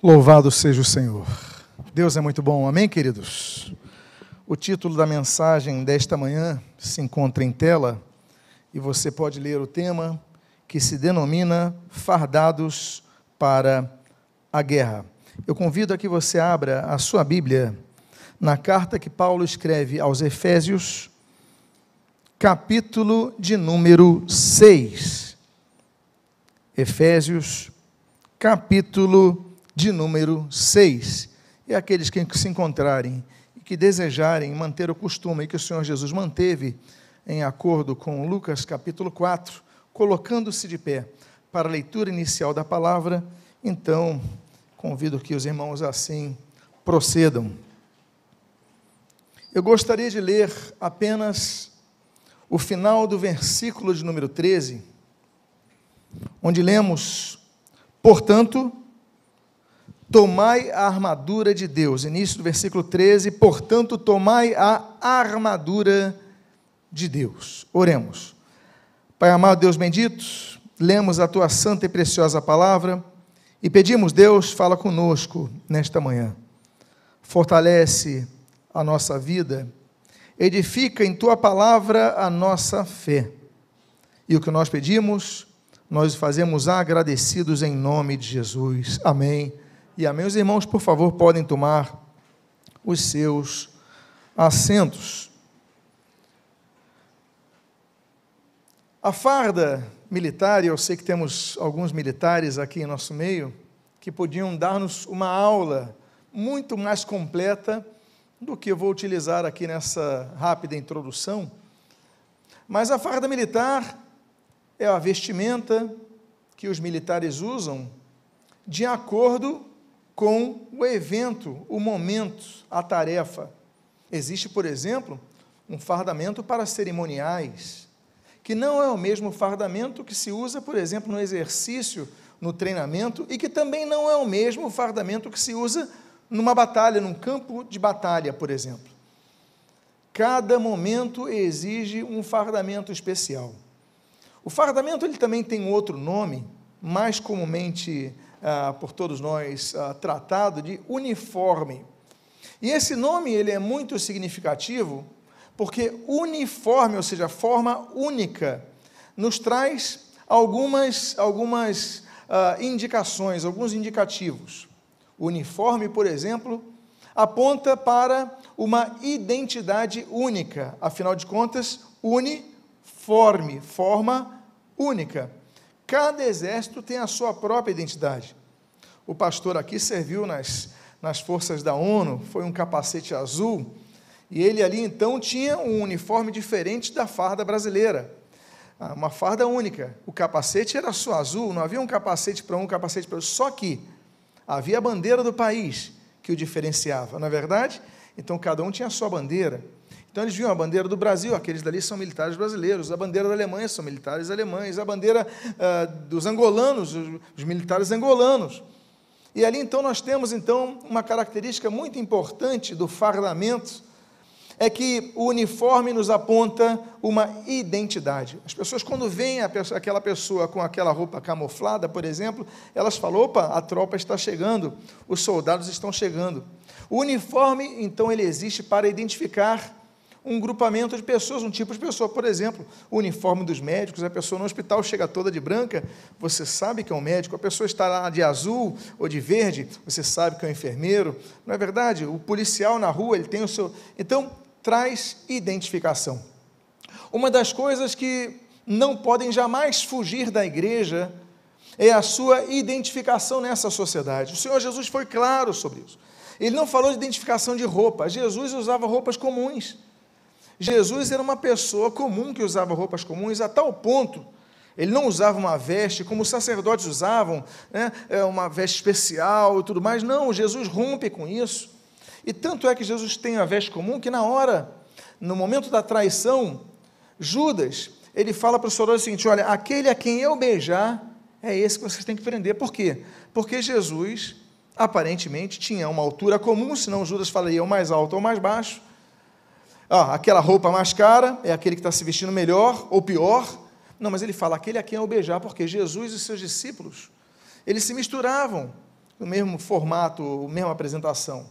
Louvado seja o Senhor. Deus é muito bom, amém, queridos? O título da mensagem desta manhã se encontra em tela e você pode ler o tema que se denomina Fardados para a Guerra. Eu convido a que você abra a sua Bíblia na carta que Paulo escreve aos Efésios, capítulo de número 6. Efésios, capítulo de número 6. E aqueles que se encontrarem e que desejarem manter o costume que o Senhor Jesus manteve, em acordo com Lucas capítulo 4, colocando-se de pé para a leitura inicial da palavra, então convido que os irmãos assim procedam. Eu gostaria de ler apenas o final do versículo de número 13, onde lemos: Portanto, Tomai a armadura de Deus. Início do versículo 13. Portanto, tomai a armadura de Deus. Oremos. Pai amado, Deus bendito, lemos a tua santa e preciosa palavra e pedimos, Deus, fala conosco nesta manhã. Fortalece a nossa vida, edifica em tua palavra a nossa fé. E o que nós pedimos, nós fazemos agradecidos em nome de Jesus. Amém e amém. Os irmãos, por favor, podem tomar os seus assentos. A farda militar, eu sei que temos alguns militares aqui em nosso meio, que podiam dar-nos uma aula muito mais completa do que eu vou utilizar aqui nessa rápida introdução. Mas a farda militar é a vestimenta que os militares usam de acordo com o evento, o momento, a tarefa. Existe, por exemplo, um fardamento para cerimoniais, que não é o mesmo fardamento que se usa, por exemplo, no exercício, no treinamento, e que também não é o mesmo fardamento que se usa numa batalha, num campo de batalha, por exemplo. Cada momento exige um fardamento especial. O fardamento ele também tem outro nome, mais comumente ah, por todos nós ah, tratado de uniforme. E esse nome ele é muito significativo porque uniforme, ou seja, forma única, nos traz algumas, algumas ah, indicações, alguns indicativos. Uniforme, por exemplo, aponta para uma identidade única, afinal de contas, uniforme, forma única. Cada exército tem a sua própria identidade. O pastor aqui serviu nas, nas forças da ONU, foi um capacete azul, e ele ali então tinha um uniforme diferente da farda brasileira. Ah, uma farda única. O capacete era só azul, não havia um capacete para um, capacete para outro. Só que havia a bandeira do país que o diferenciava, não é verdade? Então cada um tinha a sua bandeira. Então eles viam a bandeira do Brasil, aqueles dali são militares brasileiros, a bandeira da Alemanha são militares alemães, a bandeira uh, dos angolanos, os, os militares angolanos. E ali então nós temos então uma característica muito importante do fardamento, é que o uniforme nos aponta uma identidade. As pessoas, quando veem pessoa, aquela pessoa com aquela roupa camuflada, por exemplo, elas falam: opa, a tropa está chegando, os soldados estão chegando. O uniforme, então, ele existe para identificar um grupamento de pessoas, um tipo de pessoa. Por exemplo, o uniforme dos médicos, a pessoa no hospital chega toda de branca, você sabe que é um médico, a pessoa está lá de azul ou de verde, você sabe que é um enfermeiro. Não é verdade? O policial na rua, ele tem o seu. Então, traz identificação. Uma das coisas que não podem jamais fugir da igreja é a sua identificação nessa sociedade. O Senhor Jesus foi claro sobre isso. Ele não falou de identificação de roupa. Jesus usava roupas comuns. Jesus era uma pessoa comum que usava roupas comuns a tal ponto. Ele não usava uma veste como os sacerdotes usavam, né, é, uma veste especial e tudo mais. Não, Jesus rompe com isso. E tanto é que Jesus tem a veste comum que na hora, no momento da traição, Judas, ele fala para o soldado o seguinte: olha, aquele a quem eu beijar é esse que vocês têm que prender. Por quê? Porque Jesus aparentemente tinha uma altura comum, senão Judas falaria ou mais alto ou mais baixo. Ah, aquela roupa mais cara é aquele que está se vestindo melhor ou pior. Não, mas ele fala aquele a quem eu beijar, porque Jesus e seus discípulos, eles se misturavam no mesmo formato, mesma apresentação.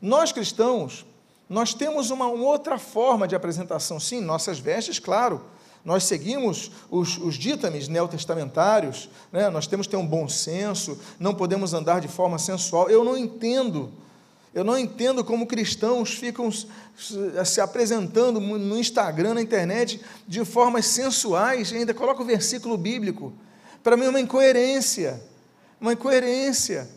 Nós cristãos, nós temos uma, uma outra forma de apresentação, sim, nossas vestes, claro, nós seguimos os, os ditames neotestamentários, né? nós temos que ter um bom senso, não podemos andar de forma sensual. Eu não entendo, eu não entendo como cristãos ficam se apresentando no Instagram, na internet, de formas sensuais, e ainda coloca o versículo bíblico. Para mim é uma incoerência, uma incoerência.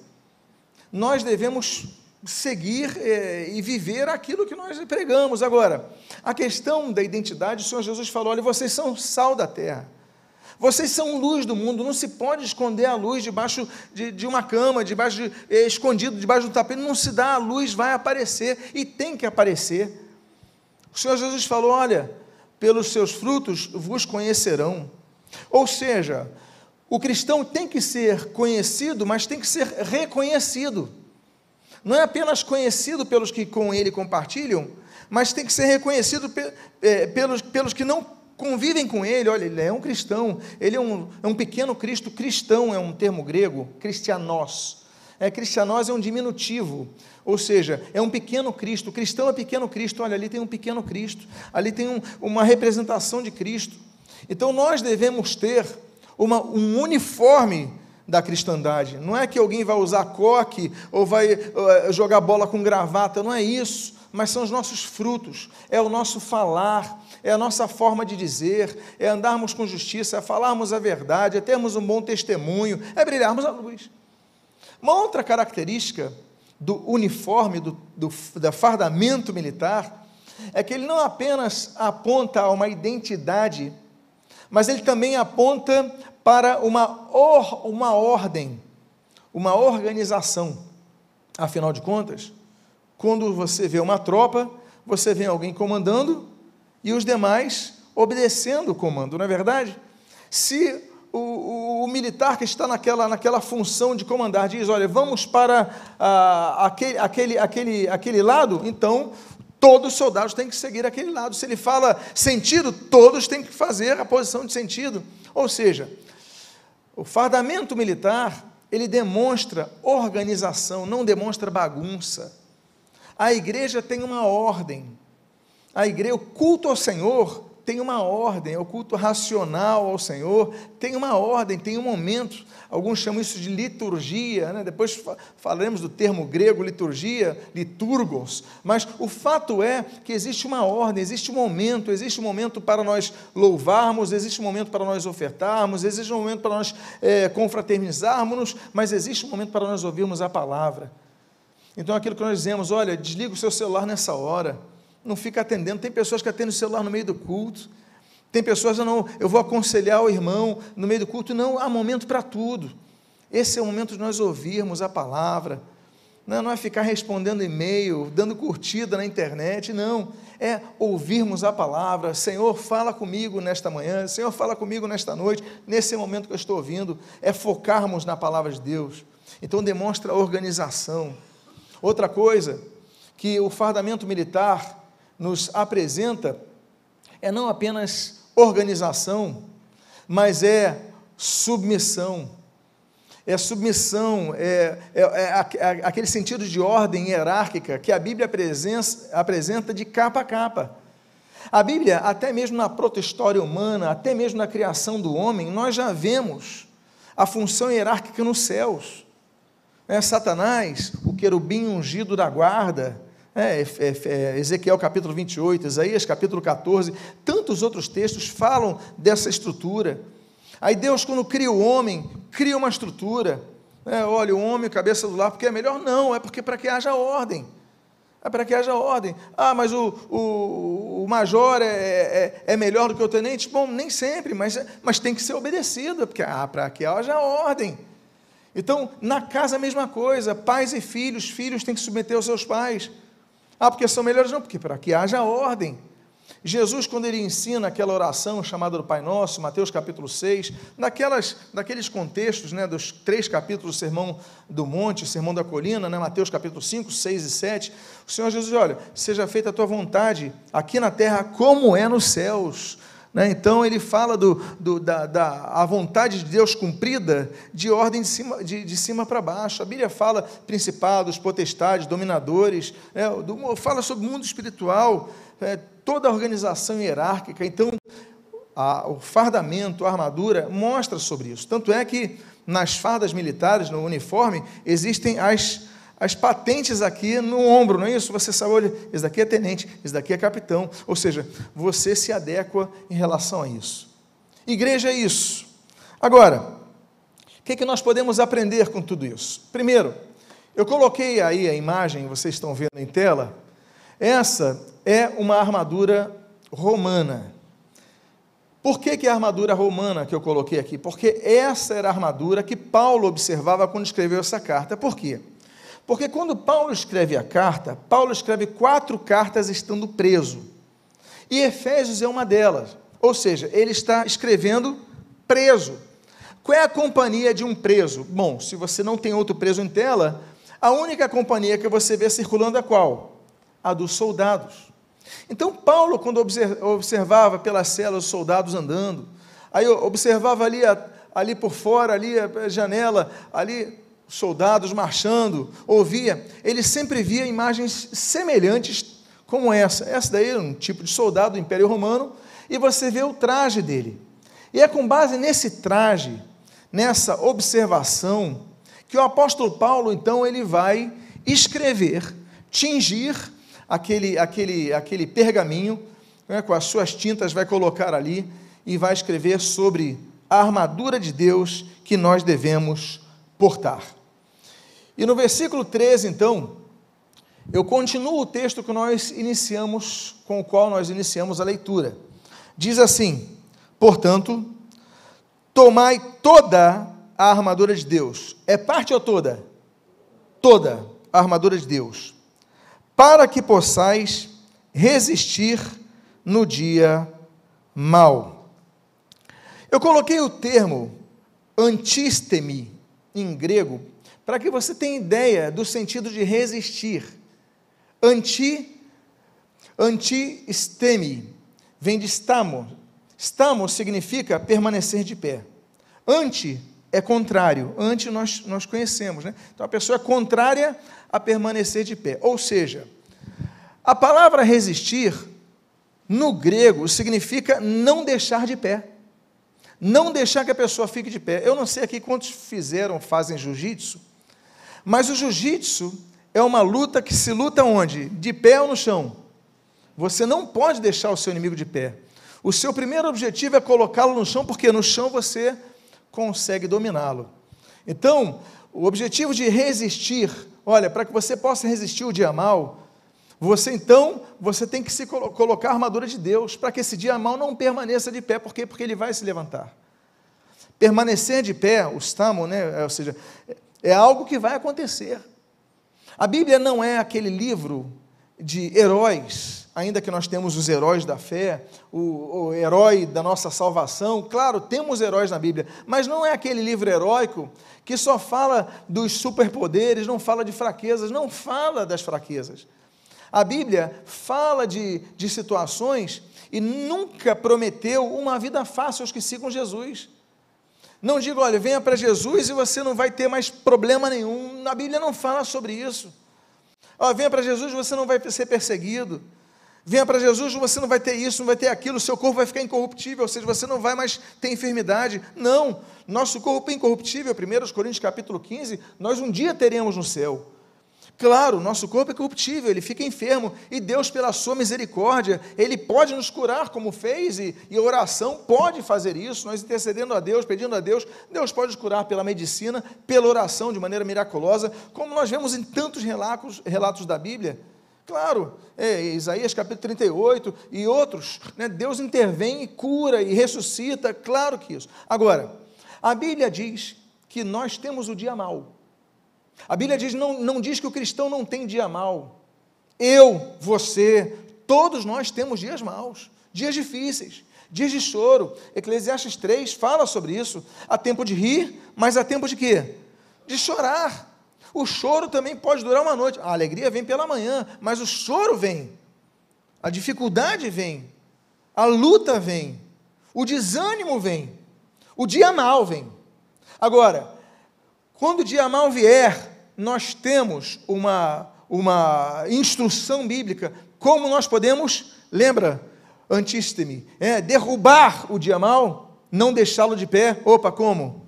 Nós devemos seguir é, e viver aquilo que nós pregamos. Agora, a questão da identidade, o Senhor Jesus falou: olha, vocês são sal da terra. Vocês são luz do mundo, não se pode esconder a luz debaixo de, de uma cama, debaixo de, eh, escondido debaixo do tapete, não se dá, a luz vai aparecer e tem que aparecer. O Senhor Jesus falou: olha, pelos seus frutos vos conhecerão. Ou seja, o cristão tem que ser conhecido, mas tem que ser reconhecido não é apenas conhecido pelos que com ele compartilham, mas tem que ser reconhecido é, pelos, pelos que não convivem com ele. Olha, ele é um cristão, ele é um, é um pequeno Cristo. Cristão é um termo grego, cristianós. É, cristianós é um diminutivo, ou seja, é um pequeno Cristo. cristão é pequeno Cristo. Olha, ali tem um pequeno Cristo, ali tem um, uma representação de Cristo. Então nós devemos ter uma, um uniforme da cristandade. Não é que alguém vai usar coque ou vai uh, jogar bola com gravata, não é isso. Mas são os nossos frutos, é o nosso falar, é a nossa forma de dizer, é andarmos com justiça, é falarmos a verdade, é termos um bom testemunho, é brilharmos a luz. Uma outra característica do uniforme, do, do, do fardamento militar, é que ele não apenas aponta a uma identidade, mas ele também aponta para uma, or, uma ordem, uma organização. Afinal de contas, quando você vê uma tropa, você vê alguém comandando e os demais obedecendo o comando, não é verdade? Se o, o, o, militar que está naquela, naquela função de comandar diz: olha, vamos para ah, aquele, aquele, aquele, aquele lado, então todos os soldados têm que seguir aquele lado. Se ele fala sentido, todos têm que fazer a posição de sentido. Ou seja, o fardamento militar, ele demonstra organização, não demonstra bagunça. A igreja tem uma ordem. A igreja, o culto ao Senhor tem uma ordem, é o culto racional ao Senhor, tem uma ordem, tem um momento. Alguns chamam isso de liturgia, né? depois falaremos do termo grego liturgia, liturgos, mas o fato é que existe uma ordem, existe um momento, existe um momento para nós louvarmos, existe um momento para nós ofertarmos, existe um momento para nós é, confraternizarmos, mas existe um momento para nós ouvirmos a palavra. Então, aquilo que nós dizemos, olha, desliga o seu celular nessa hora não fica atendendo. Tem pessoas que atendem o celular no meio do culto. Tem pessoas, não, eu vou aconselhar o irmão no meio do culto. Não, há momento para tudo. Esse é o momento de nós ouvirmos a palavra. Não, não é ficar respondendo e-mail, dando curtida na internet, não. É ouvirmos a palavra. Senhor, fala comigo nesta manhã. Senhor, fala comigo nesta noite. Nesse momento que eu estou ouvindo, é focarmos na palavra de Deus. Então demonstra organização. Outra coisa, que o fardamento militar nos apresenta é não apenas organização, mas é submissão. É submissão, é, é, é, é aquele sentido de ordem hierárquica que a Bíblia apresenta de capa a capa. A Bíblia, até mesmo na proto-história humana, até mesmo na criação do homem, nós já vemos a função hierárquica nos céus. É, Satanás, o querubim ungido da guarda, é, é, é, Ezequiel capítulo 28, Isaías capítulo 14, tantos outros textos falam dessa estrutura. Aí Deus, quando cria o homem, cria uma estrutura. É, olha, o homem, cabeça do lar, porque é melhor? Não, é porque para que haja ordem. É para que haja ordem. Ah, mas o, o, o major é, é, é, melhor do que o tenente? Bom, nem sempre, mas, mas tem que ser obedecido, porque ah, para que haja ordem. Então, na casa a mesma coisa, pais e filhos, filhos têm que submeter aos seus pais. Ah, porque são melhores? Não, porque para que haja ordem. Jesus, quando ele ensina aquela oração chamada do Pai Nosso, Mateus capítulo 6, naquelas, naqueles contextos, né, dos três capítulos do Sermão do Monte, Sermão da Colina, né, Mateus capítulo 5, 6 e 7, o Senhor Jesus, olha, seja feita a tua vontade aqui na terra como é nos céus. Né? Então ele fala do, do, da, da a vontade de Deus cumprida de ordem de cima, de, de cima para baixo. A Bíblia fala principados, potestades, dominadores, é, do, fala sobre o mundo espiritual, é, toda a organização hierárquica. Então, a, o fardamento, a armadura, mostra sobre isso. Tanto é que nas fardas militares, no uniforme, existem as as patentes aqui no ombro, não é isso? Você sabe, olha, esse daqui é tenente, esse daqui é capitão. Ou seja, você se adequa em relação a isso. Igreja é isso. Agora, o que, é que nós podemos aprender com tudo isso? Primeiro, eu coloquei aí a imagem, vocês estão vendo em tela. Essa é uma armadura romana. Por que, que é a armadura romana que eu coloquei aqui? Porque essa era a armadura que Paulo observava quando escreveu essa carta. Por quê? Porque quando Paulo escreve a carta, Paulo escreve quatro cartas estando preso. E Efésios é uma delas. Ou seja, ele está escrevendo preso. Qual é a companhia de um preso? Bom, se você não tem outro preso em tela, a única companhia que você vê circulando é qual? A dos soldados. Então, Paulo, quando observava pelas celas os soldados andando, aí observava ali, ali por fora, ali a janela, ali soldados marchando, ouvia, ele sempre via imagens semelhantes como essa. Essa daí é um tipo de soldado do Império Romano, e você vê o traje dele. E é com base nesse traje, nessa observação, que o apóstolo Paulo, então, ele vai escrever, tingir aquele, aquele, aquele pergaminho, né, com as suas tintas, vai colocar ali e vai escrever sobre a armadura de Deus que nós devemos portar. E no versículo 13, então, eu continuo o texto que nós iniciamos, com o qual nós iniciamos a leitura. Diz assim: Portanto, tomai toda a armadura de Deus. É parte ou toda? Toda a armadura de Deus. Para que possais resistir no dia mau. Eu coloquei o termo antistemi em grego para que você tenha ideia do sentido de resistir. Anti, anti-stemi, vem de stamo. Stamo significa permanecer de pé. Anti é contrário. Anti nós, nós conhecemos, né? Então a pessoa é contrária a permanecer de pé. Ou seja, a palavra resistir, no grego, significa não deixar de pé. Não deixar que a pessoa fique de pé. Eu não sei aqui quantos fizeram, fazem jiu-jitsu, mas o jiu-jitsu é uma luta que se luta onde? De pé ou no chão? Você não pode deixar o seu inimigo de pé. O seu primeiro objetivo é colocá-lo no chão, porque no chão você consegue dominá-lo. Então, o objetivo de resistir, olha, para que você possa resistir o dia mal, você então, você tem que se colo colocar a armadura de Deus, para que esse dia mal não permaneça de pé, por quê? Porque ele vai se levantar. Permanecer de pé, o stamo, né, ou seja, é algo que vai acontecer. A Bíblia não é aquele livro de heróis, ainda que nós temos os heróis da fé, o, o, herói da nossa salvação. Claro, temos heróis na Bíblia, mas não é aquele livro heróico que só fala dos superpoderes, não fala de fraquezas, não fala das fraquezas. A Bíblia fala de, de situações e nunca prometeu uma vida fácil aos que sigam Jesus. Não diga, olha, venha para Jesus e você não vai ter mais problema nenhum. A Bíblia não fala sobre isso. Ó, venha para Jesus e você não vai ser perseguido. Venha para Jesus, você não vai ter isso, não vai ter aquilo, seu corpo vai ficar incorruptível, ou seja, você não vai mais ter enfermidade. Não, nosso corpo é incorruptível, 1 Coríntios capítulo 15, nós um dia teremos no céu. Claro, nosso corpo é corruptível, ele fica enfermo, e Deus, pela sua misericórdia, ele pode nos curar, como fez, e, e a oração pode fazer isso, nós intercedendo a Deus, pedindo a Deus, Deus pode nos curar pela medicina, pela oração, de maneira miraculosa, como nós vemos em tantos relatos, relatos da Bíblia. Claro, é, Isaías capítulo 38 e outros, né, Deus intervém e cura e ressuscita, claro que isso. Agora, a Bíblia diz que nós temos o dia mau. A Bíblia diz, não, não diz que o cristão não tem dia mau. Eu, você, todos nós temos dias maus, dias difíceis, dias de choro. Eclesiastes 3 fala sobre isso. Há tempo de rir, mas há tempo de quê? De chorar. O choro também pode durar uma noite. A alegria vem pela manhã, mas o choro vem. A dificuldade vem. A luta vem. o desânimo vem, o dia mal vem. Agora, quando o dia mal vier, nós temos uma, uma instrução bíblica como nós podemos, lembra, antísteme, é, derrubar o dia mal, não deixá-lo de pé. Opa, como?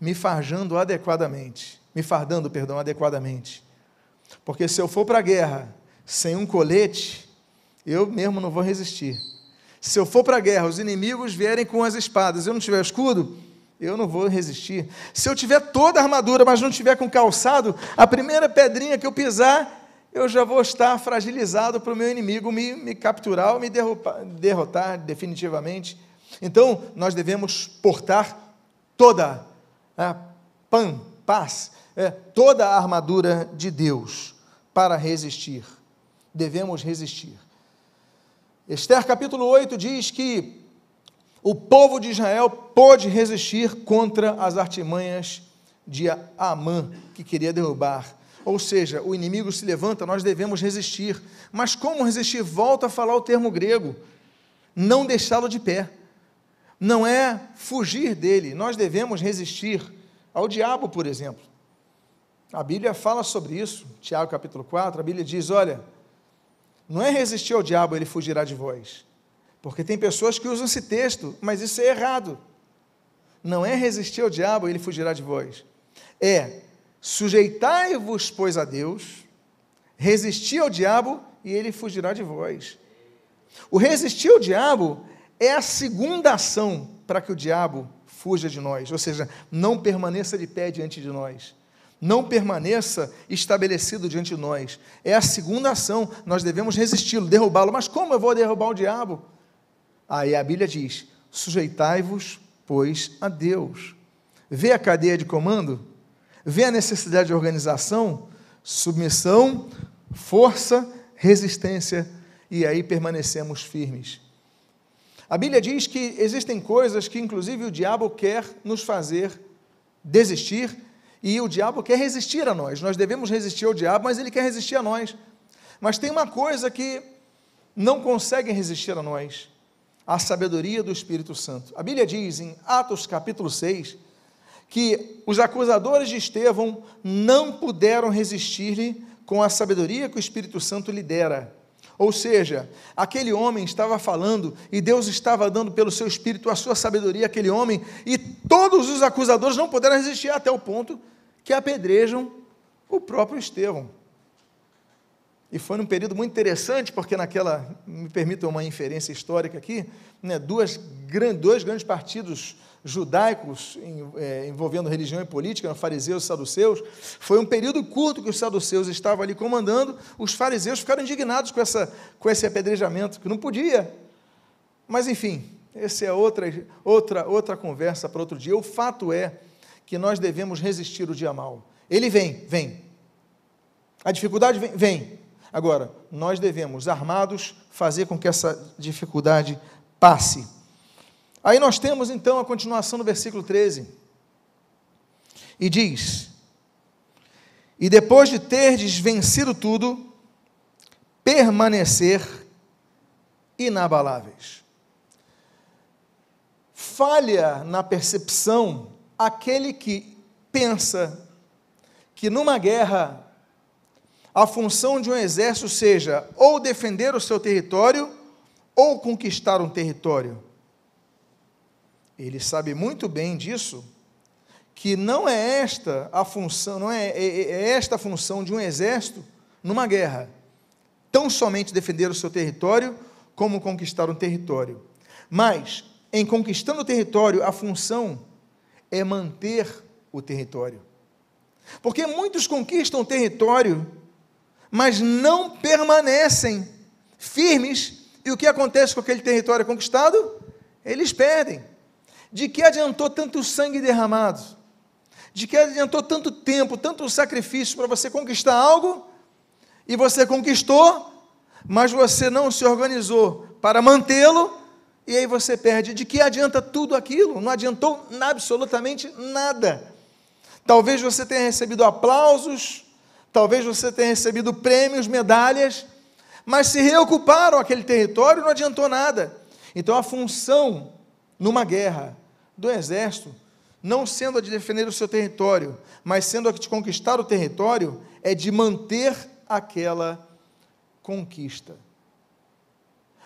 Me farjando adequadamente, me fardando, perdão, adequadamente. Porque se eu for para a guerra sem um colete, eu mesmo não vou resistir. Se eu for para a guerra, os inimigos vierem com as espadas, eu não tiver escudo, eu não vou resistir. Se eu tiver toda a armadura, mas não tiver com calçado, a primeira pedrinha que eu pisar, eu já vou estar fragilizado para o meu inimigo me, me capturar ou me derrotar, definitivamente. Então, nós devemos portar toda a pan, paz, é, toda a armadura de Deus para resistir. Devemos resistir. Esther capítulo 8 diz que o povo de Israel pôde resistir contra as artimanhas de Amã, que queria derrubar. Ou seja, o inimigo se levanta, nós devemos resistir. Mas como resistir? Volta a falar o termo grego. Não deixá-lo de pé. Não é fugir dele. Nós devemos resistir ao diabo, por exemplo. A Bíblia fala sobre isso, Tiago capítulo 4, a Bíblia diz: olha, não é resistir ao diabo, ele fugirá de vós. Porque tem pessoas que usam esse texto, mas isso é errado. Não é resistir ao diabo, ele fugirá de vós. É sujeitai-vos, pois, a Deus, resistir ao diabo e ele fugirá de vós. O resistir ao diabo é a segunda ação para que o diabo fuja de nós, ou seja, não permaneça de pé diante de nós não permaneça estabelecido diante de nós. É a segunda ação, nós devemos resisti-lo, derrubá-lo. Mas como eu vou derrubar o diabo? Aí a Bíblia diz: sujeitai-vos, pois, a Deus. Vê a cadeia de comando? Vê a necessidade de organização, submissão, força, resistência, e aí permanecemos firmes. A Bíblia diz que existem coisas que, inclusive, o diabo quer nos fazer desistir e o diabo quer resistir a nós. Nós devemos resistir ao diabo, mas ele quer resistir a nós. Mas tem uma coisa que não consegue resistir a nós: a sabedoria do Espírito Santo. A Bíblia diz em Atos capítulo 6 que os acusadores de Estevão não puderam resistir-lhe com a sabedoria que o Espírito Santo lhe dera. Ou seja, aquele homem estava falando e Deus estava dando pelo seu espírito a sua sabedoria àquele homem, e todos os acusadores não puderam resistir até o ponto que apedrejam o próprio Estevão. E foi num período muito interessante, porque naquela, me permitam uma inferência histórica aqui, né, duas, dois grandes partidos judaicos é, envolvendo religião e política, fariseus e saduceus, foi um período curto que os saduceus estavam ali comandando, os fariseus ficaram indignados com, essa, com esse apedrejamento, que não podia. Mas, enfim, essa é outra, outra, outra conversa para outro dia. O fato é que nós devemos resistir o dia mal. Ele vem, vem. A dificuldade vem, vem. Agora, nós devemos, armados, fazer com que essa dificuldade passe. Aí nós temos então a continuação do versículo 13. E diz: E depois de terdes vencido tudo, permanecer inabaláveis. Falha na percepção aquele que pensa que numa guerra a função de um exército seja ou defender o seu território ou conquistar um território. Ele sabe muito bem disso, que não é esta a função, não é, é, é, é esta a função de um exército numa guerra. Tão somente defender o seu território como conquistar um território. Mas, em conquistando o território, a função é manter o território. Porque muitos conquistam o território, mas não permanecem firmes, e o que acontece com aquele território conquistado? Eles perdem. De que adiantou tanto sangue derramado? De que adiantou tanto tempo, tanto sacrifício para você conquistar algo? E você conquistou, mas você não se organizou para mantê-lo, e aí você perde. De que adianta tudo aquilo? Não adiantou absolutamente nada. Talvez você tenha recebido aplausos, talvez você tenha recebido prêmios, medalhas, mas se reocuparam aquele território não adiantou nada. Então a função numa guerra do exército, não sendo a de defender o seu território, mas sendo a de conquistar o território, é de manter aquela conquista.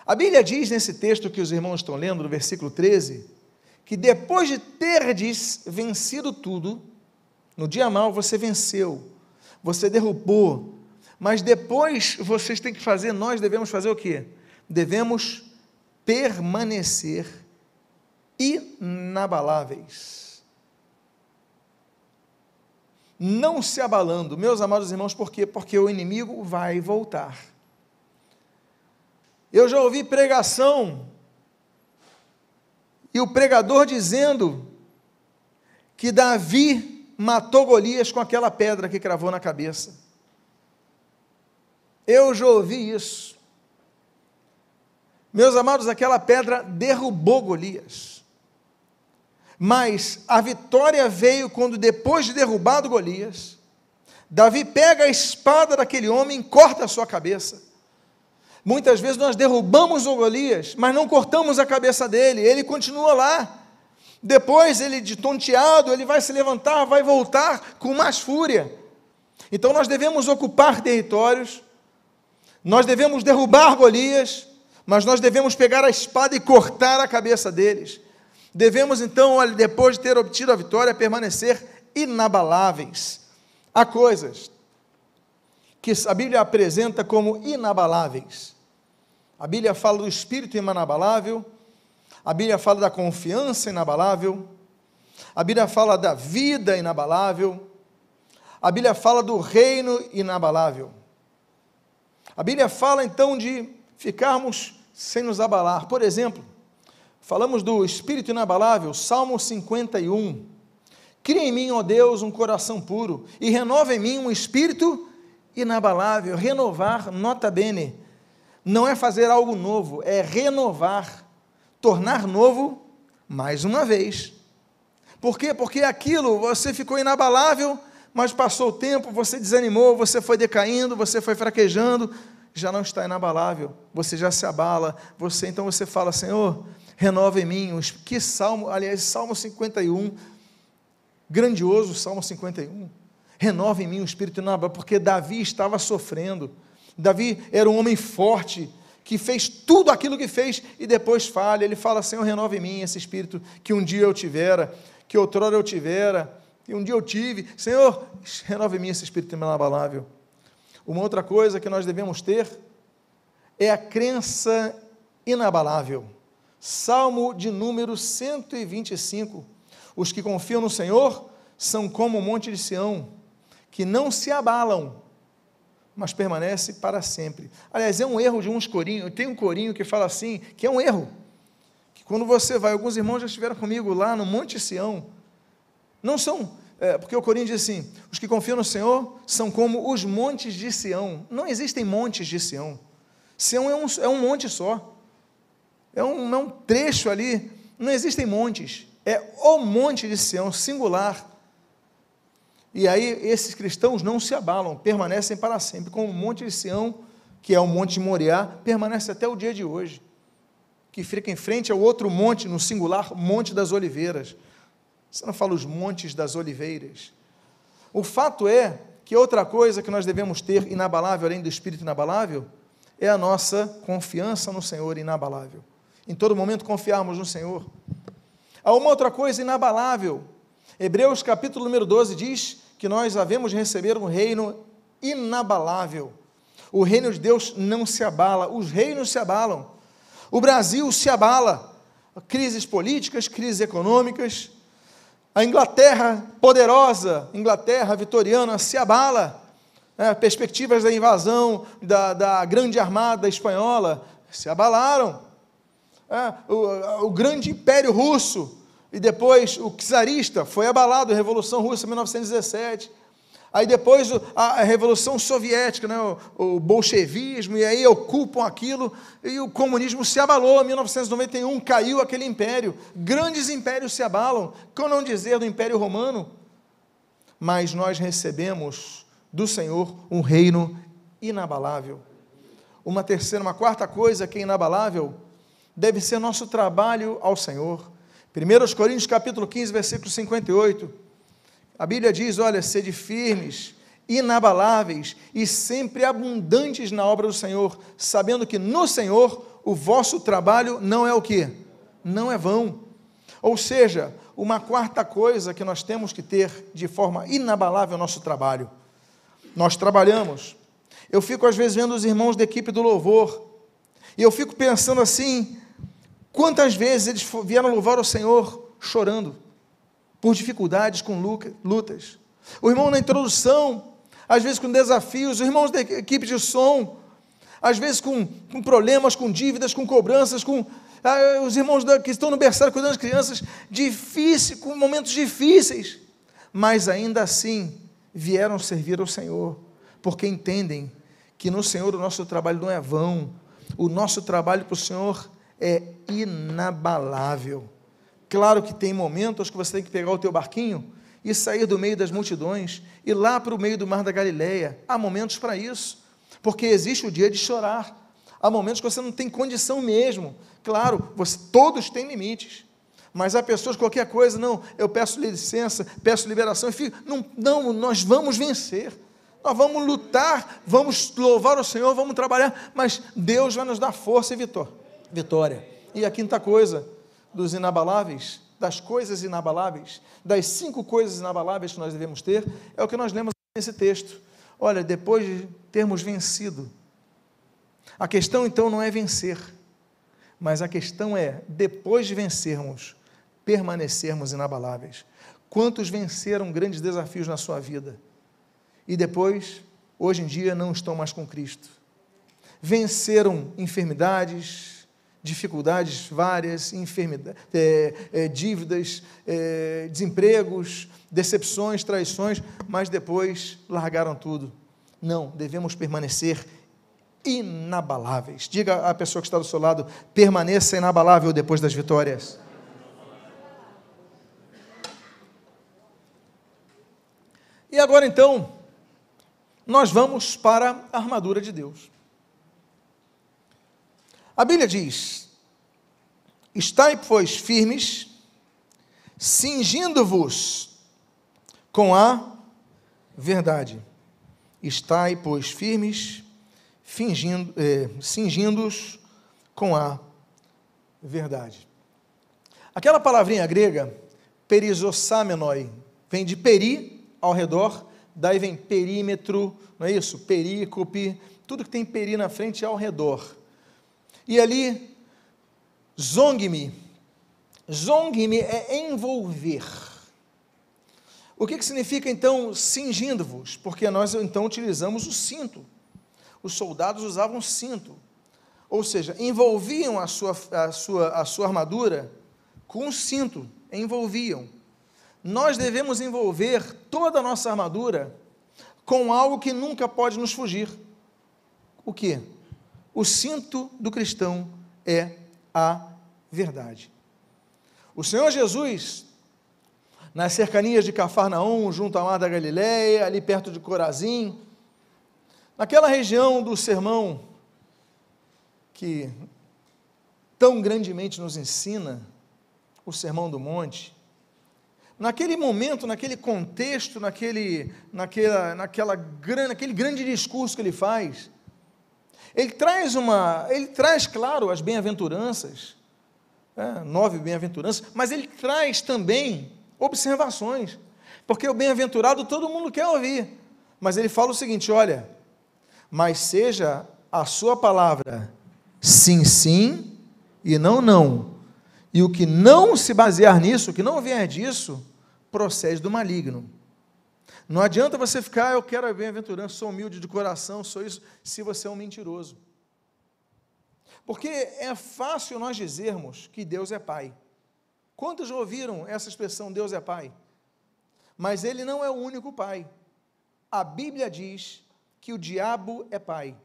A Bíblia diz nesse texto que os irmãos estão lendo, no versículo 13, que depois de terdes vencido tudo, no dia mal você venceu, você derrubou, mas depois vocês têm que fazer, nós devemos fazer o quê? Devemos permanecer inabaláveis. Não se abalando, meus amados irmãos, por quê? Porque o inimigo vai voltar. Eu já ouvi pregação e o pregador dizendo que Davi matou Golias com aquela pedra que cravou na cabeça. Eu já ouvi isso. Meus amados, aquela pedra derrubou Golias. Mas a vitória veio quando, depois de derrubado Golias, Davi pega a espada daquele homem e corta a sua cabeça. Muitas vezes nós derrubamos o Golias, mas não cortamos a cabeça dele, ele continua lá. Depois, ele de tonteado, ele vai se levantar, vai voltar com mais fúria. Então nós devemos ocupar territórios, nós devemos derrubar Golias, mas nós devemos pegar a espada e cortar a cabeça deles. Devemos então, depois de ter obtido a vitória, permanecer inabaláveis. Há coisas que a Bíblia apresenta como inabaláveis. A Bíblia fala do espírito inabalável, a Bíblia fala da confiança inabalável, a Bíblia fala da vida inabalável, a Bíblia fala do reino inabalável. A Bíblia fala então de ficarmos sem nos abalar. Por exemplo, falamos do espírito inabalável, Salmo 51. Cria em mim, ó Deus, um coração puro e renova em mim um espírito inabalável. Renovar, nota bene, não é fazer algo novo, é renovar, tornar novo mais uma vez. Por quê? Porque aquilo você ficou inabalável, mas passou o tempo, você desanimou, você foi decaindo, você foi fraquejando, já não está inabalável, você já se abala, você então você fala, Senhor, renova em mim, que salmo, aliás, Salmo 51, grandioso Salmo 51, renova em mim o espírito inabalável, porque Davi estava sofrendo, Davi era um homem forte, que fez tudo aquilo que fez e depois falha. Ele fala: Senhor, renova em mim esse espírito que um dia eu tivera, que outrora eu tivera, que um dia eu tive. Senhor, renova em mim esse espírito inabalável. Uma outra coisa que nós devemos ter é a crença inabalável. Salmo de número 125. Os que confiam no Senhor são como o monte de Sião, que não se abalam, mas permanece para sempre. Aliás, é um erro de uns corinhos. Tem um corinho que fala assim, que é um erro. Que quando você vai, alguns irmãos já estiveram comigo lá no Monte Sião. Não são, é, porque o corinho diz assim: os que confiam no Senhor são como os montes de Sião. Não existem montes de Sião. Sião é um, é um monte só. É um, é um trecho ali. Não existem montes. É o monte de Sião, singular. E aí esses cristãos não se abalam, permanecem para sempre, como o Monte de Sião, que é o Monte Moriá, permanece até o dia de hoje, que fica em frente ao outro monte, no singular, Monte das Oliveiras. Você não fala os montes das oliveiras. O fato é que outra coisa que nós devemos ter inabalável, além do espírito inabalável, é a nossa confiança no Senhor inabalável. Em todo momento confiarmos no Senhor. Há uma outra coisa inabalável. Hebreus capítulo número 12 diz que nós havemos receber um reino inabalável. O reino de Deus não se abala, os reinos se abalam. O Brasil se abala. Crises políticas, crises econômicas. A Inglaterra poderosa, Inglaterra vitoriana, se abala. É, perspectivas da invasão da, da grande armada espanhola se abalaram. É, o, o grande império russo e depois o czarista foi abalado, a Revolução Russa, 1917. Aí depois a, Revolução Soviética, né, o, o bolchevismo, e aí ocupam aquilo, e o comunismo se abalou, em 1991 caiu aquele império. Grandes impérios se abalam, como não dizer do Império Romano? Mas nós recebemos do Senhor um reino inabalável. Uma terceira, uma quarta coisa que é inabalável, deve ser nosso trabalho ao Senhor 1 Coríntios capítulo 15, versículo 58. A Bíblia diz: olha, sede firmes, inabaláveis e sempre abundantes na obra do Senhor, sabendo que no Senhor o vosso trabalho não é o que? Não é vão. Ou seja, uma quarta coisa que nós temos que ter de forma inabalável o nosso trabalho. Nós trabalhamos. Eu fico às vezes vendo os irmãos da equipe do louvor, e eu fico pensando assim, Quantas vezes eles vieram louvar o Senhor chorando, por dificuldades, com lutas. O irmão na introdução, às vezes com desafios, os irmãos da equipe de som, às vezes com, com problemas, com dívidas, com cobranças, com ah, os irmãos da, que estão no berçário cuidando das crianças, difícil, com momentos difíceis, mas ainda assim vieram servir ao Senhor, porque entendem que no Senhor o nosso trabalho não é vão, o nosso trabalho para o Senhor é inabalável. Claro que tem momentos que você tem que pegar o teu barquinho e sair do meio das multidões, e lá para o meio do mar da Galileia. Há momentos para isso, porque existe o dia de chorar. Há momentos que você não tem condição mesmo. Claro, você, todos têm limites. Mas há pessoas, qualquer coisa, não, eu peço licença, peço liberação, e fico, não, não, nós vamos vencer. Nós vamos lutar, vamos louvar o Senhor, vamos trabalhar, mas Deus vai nos dar força e vitória vitória. E a quinta coisa dos inabaláveis, das coisas inabaláveis, das cinco coisas inabaláveis que nós devemos ter, é o que nós lemos nesse texto. Olha, depois de termos vencido, a questão então não é vencer, mas a questão é, depois de vencermos, permanecermos inabaláveis. Quantos venceram grandes desafios na sua vida e depois, hoje em dia, não estão mais com Cristo? Venceram enfermidades, dificuldades várias, enfermidades, é, é, dívidas, é, desempregos, decepções, traições, mas depois largaram tudo. Não, devemos permanecer inabaláveis. Diga à pessoa que está do seu lado: permaneça inabalável depois das vitórias. E agora então, nós vamos para a armadura de Deus. A Bíblia diz: Estai, pois, firmes, cingindo-vos com a verdade. Estai, pois, firmes, fingindo, eh, cingindo-os com a verdade. Aquela palavrinha grega, perisosamenoi, vem de peri, ao redor, daí vem perímetro, não é isso? Perícope, tudo que tem peri na frente é ao redor. E ali, zong-me. Zong-me é envolver. O que, que significa então cingindo-vos? Porque nós então utilizamos o cinto. Os soldados usavam cinto. Ou seja, envolviam a sua, a sua, a sua armadura com um cinto, envolviam. Nós devemos envolver toda a nossa armadura com algo que nunca pode nos fugir. O que? O cinto do cristão é a verdade. O Senhor Jesus, nas cercanias de Cafarnaum, junto à mar da Galileia, ali perto de Corazim, naquela região do sermão que tão grandemente nos ensina, o Sermão do Monte, naquele momento, naquele contexto, naquele, naquela, naquela, naquele grande discurso que ele faz, ele traz uma, ele traz, claro, as bem-aventuranças, é, nove bem-aventuranças, mas ele traz também observações, porque o bem-aventurado todo mundo quer ouvir, mas ele fala o seguinte: olha, mas seja a sua palavra sim, sim e não, não, e o que não se basear nisso, o que não vier disso, procede do maligno. Não adianta você ficar, ah, eu quero a bem-aventurança, sou humilde de coração, sou isso, se você é um mentiroso. Porque é fácil nós dizermos que Deus é Pai. Quantos já ouviram essa expressão, Deus é Pai? Mas Ele não é o único Pai. A Bíblia diz que o diabo é Pai.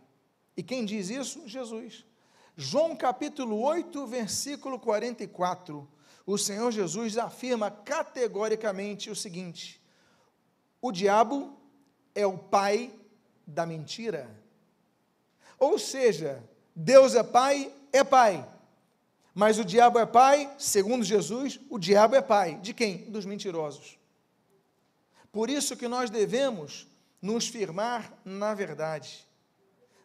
E quem diz isso? Jesus. João capítulo 8, versículo 44. O Senhor Jesus afirma categoricamente o seguinte: o diabo é o pai da mentira. Ou seja, Deus é pai, é pai. Mas o diabo é pai, segundo Jesus, o diabo é pai. De quem? Dos mentirosos. Por isso que nós devemos nos firmar na verdade.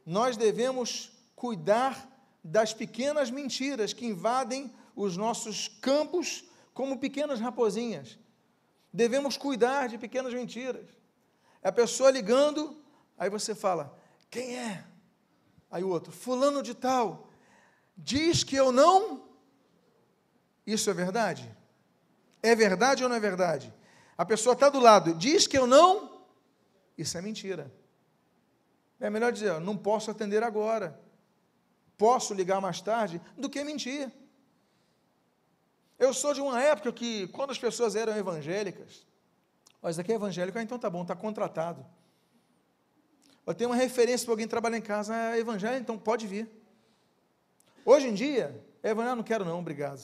Nós devemos cuidar das pequenas mentiras que invadem os nossos campos como pequenas raposinhas. Devemos cuidar de pequenas mentiras. É a pessoa ligando, aí você fala: Quem é? Aí o outro, Fulano de Tal, diz que eu não. Isso é verdade? É verdade ou não é verdade? A pessoa está do lado, diz que eu não. Isso é mentira. É melhor dizer, não posso atender agora. Posso ligar mais tarde, do que mentir. Eu sou de uma época que, quando as pessoas eram evangélicas, ó, isso aqui é evangélico, ah, então tá bom, está contratado. Eu tenho uma referência para alguém trabalhar em casa, é evangélico, então pode vir. Hoje em dia, é evangélico, não quero não, obrigado.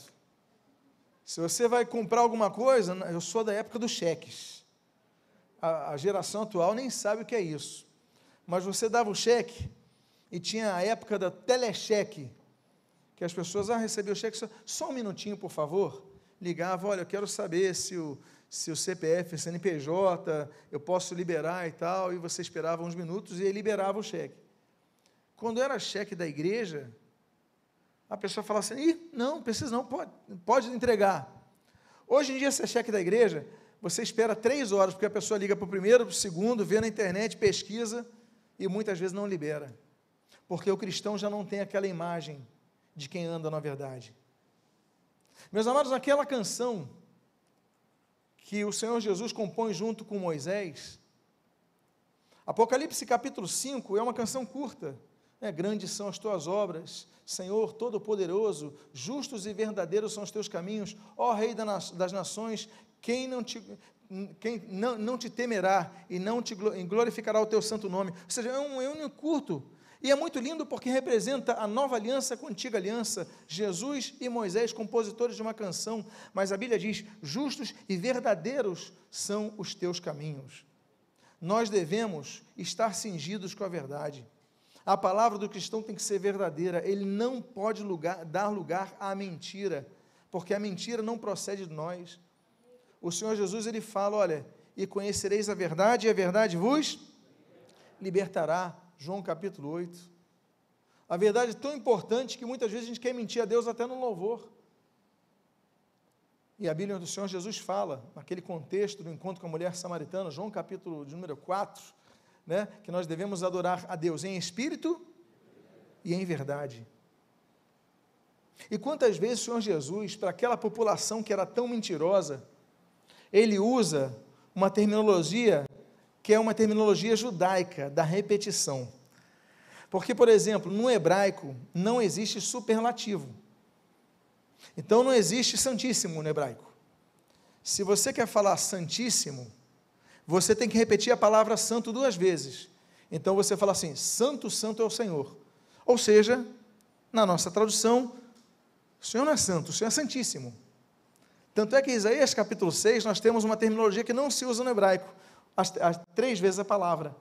Se você vai comprar alguma coisa, eu sou da época dos cheques. A, a geração atual nem sabe o que é isso. Mas você dava o cheque, e tinha a época da telecheque, que as pessoas, ah, recebi o cheque, só, só um minutinho, por favor. Ligava, olha, eu quero saber se o, se o CPF, CNPJ, eu posso liberar e tal, e você esperava uns minutos e liberava o cheque. Quando era cheque da igreja, a pessoa falava assim, Ih, não, precisa não, pode, pode entregar. Hoje em dia, se é cheque da igreja, você espera três horas, porque a pessoa liga para o primeiro, para o segundo, vê na internet, pesquisa, e muitas vezes não libera. Porque o cristão já não tem aquela imagem de quem anda na verdade. Meus amados, aquela canção que o Senhor Jesus compõe junto com Moisés, Apocalipse capítulo 5 é uma canção curta. É, Grandes são as tuas obras, Senhor Todo-Poderoso, justos e verdadeiros são os teus caminhos, ó Rei das nações, quem não te, quem não, não te temerá e não te glorificará o teu santo nome. Ou seja, é um, é um curto, e é muito lindo porque representa a nova aliança com a antiga aliança, Jesus e Moisés, compositores de uma canção, mas a Bíblia diz: justos e verdadeiros são os teus caminhos. Nós devemos estar cingidos com a verdade. A palavra do cristão tem que ser verdadeira, ele não pode lugar, dar lugar à mentira, porque a mentira não procede de nós. O Senhor Jesus ele fala: olha, e conhecereis a verdade, e a verdade vos libertará. João capítulo 8. A verdade é tão importante que muitas vezes a gente quer mentir a Deus até no louvor. E a Bíblia do Senhor Jesus fala, naquele contexto do encontro com a mulher samaritana, João capítulo de número 4, né, que nós devemos adorar a Deus em espírito e em verdade. E quantas vezes o Senhor Jesus, para aquela população que era tão mentirosa, ele usa uma terminologia que é uma terminologia judaica da repetição. Porque, por exemplo, no hebraico não existe superlativo. Então não existe santíssimo no hebraico. Se você quer falar santíssimo, você tem que repetir a palavra santo duas vezes. Então você fala assim: Santo, Santo é o Senhor. Ou seja, na nossa tradução, o Senhor não é santo, o Senhor é santíssimo. Tanto é que em Isaías capítulo 6 nós temos uma terminologia que não se usa no hebraico as, as, três vezes a palavra.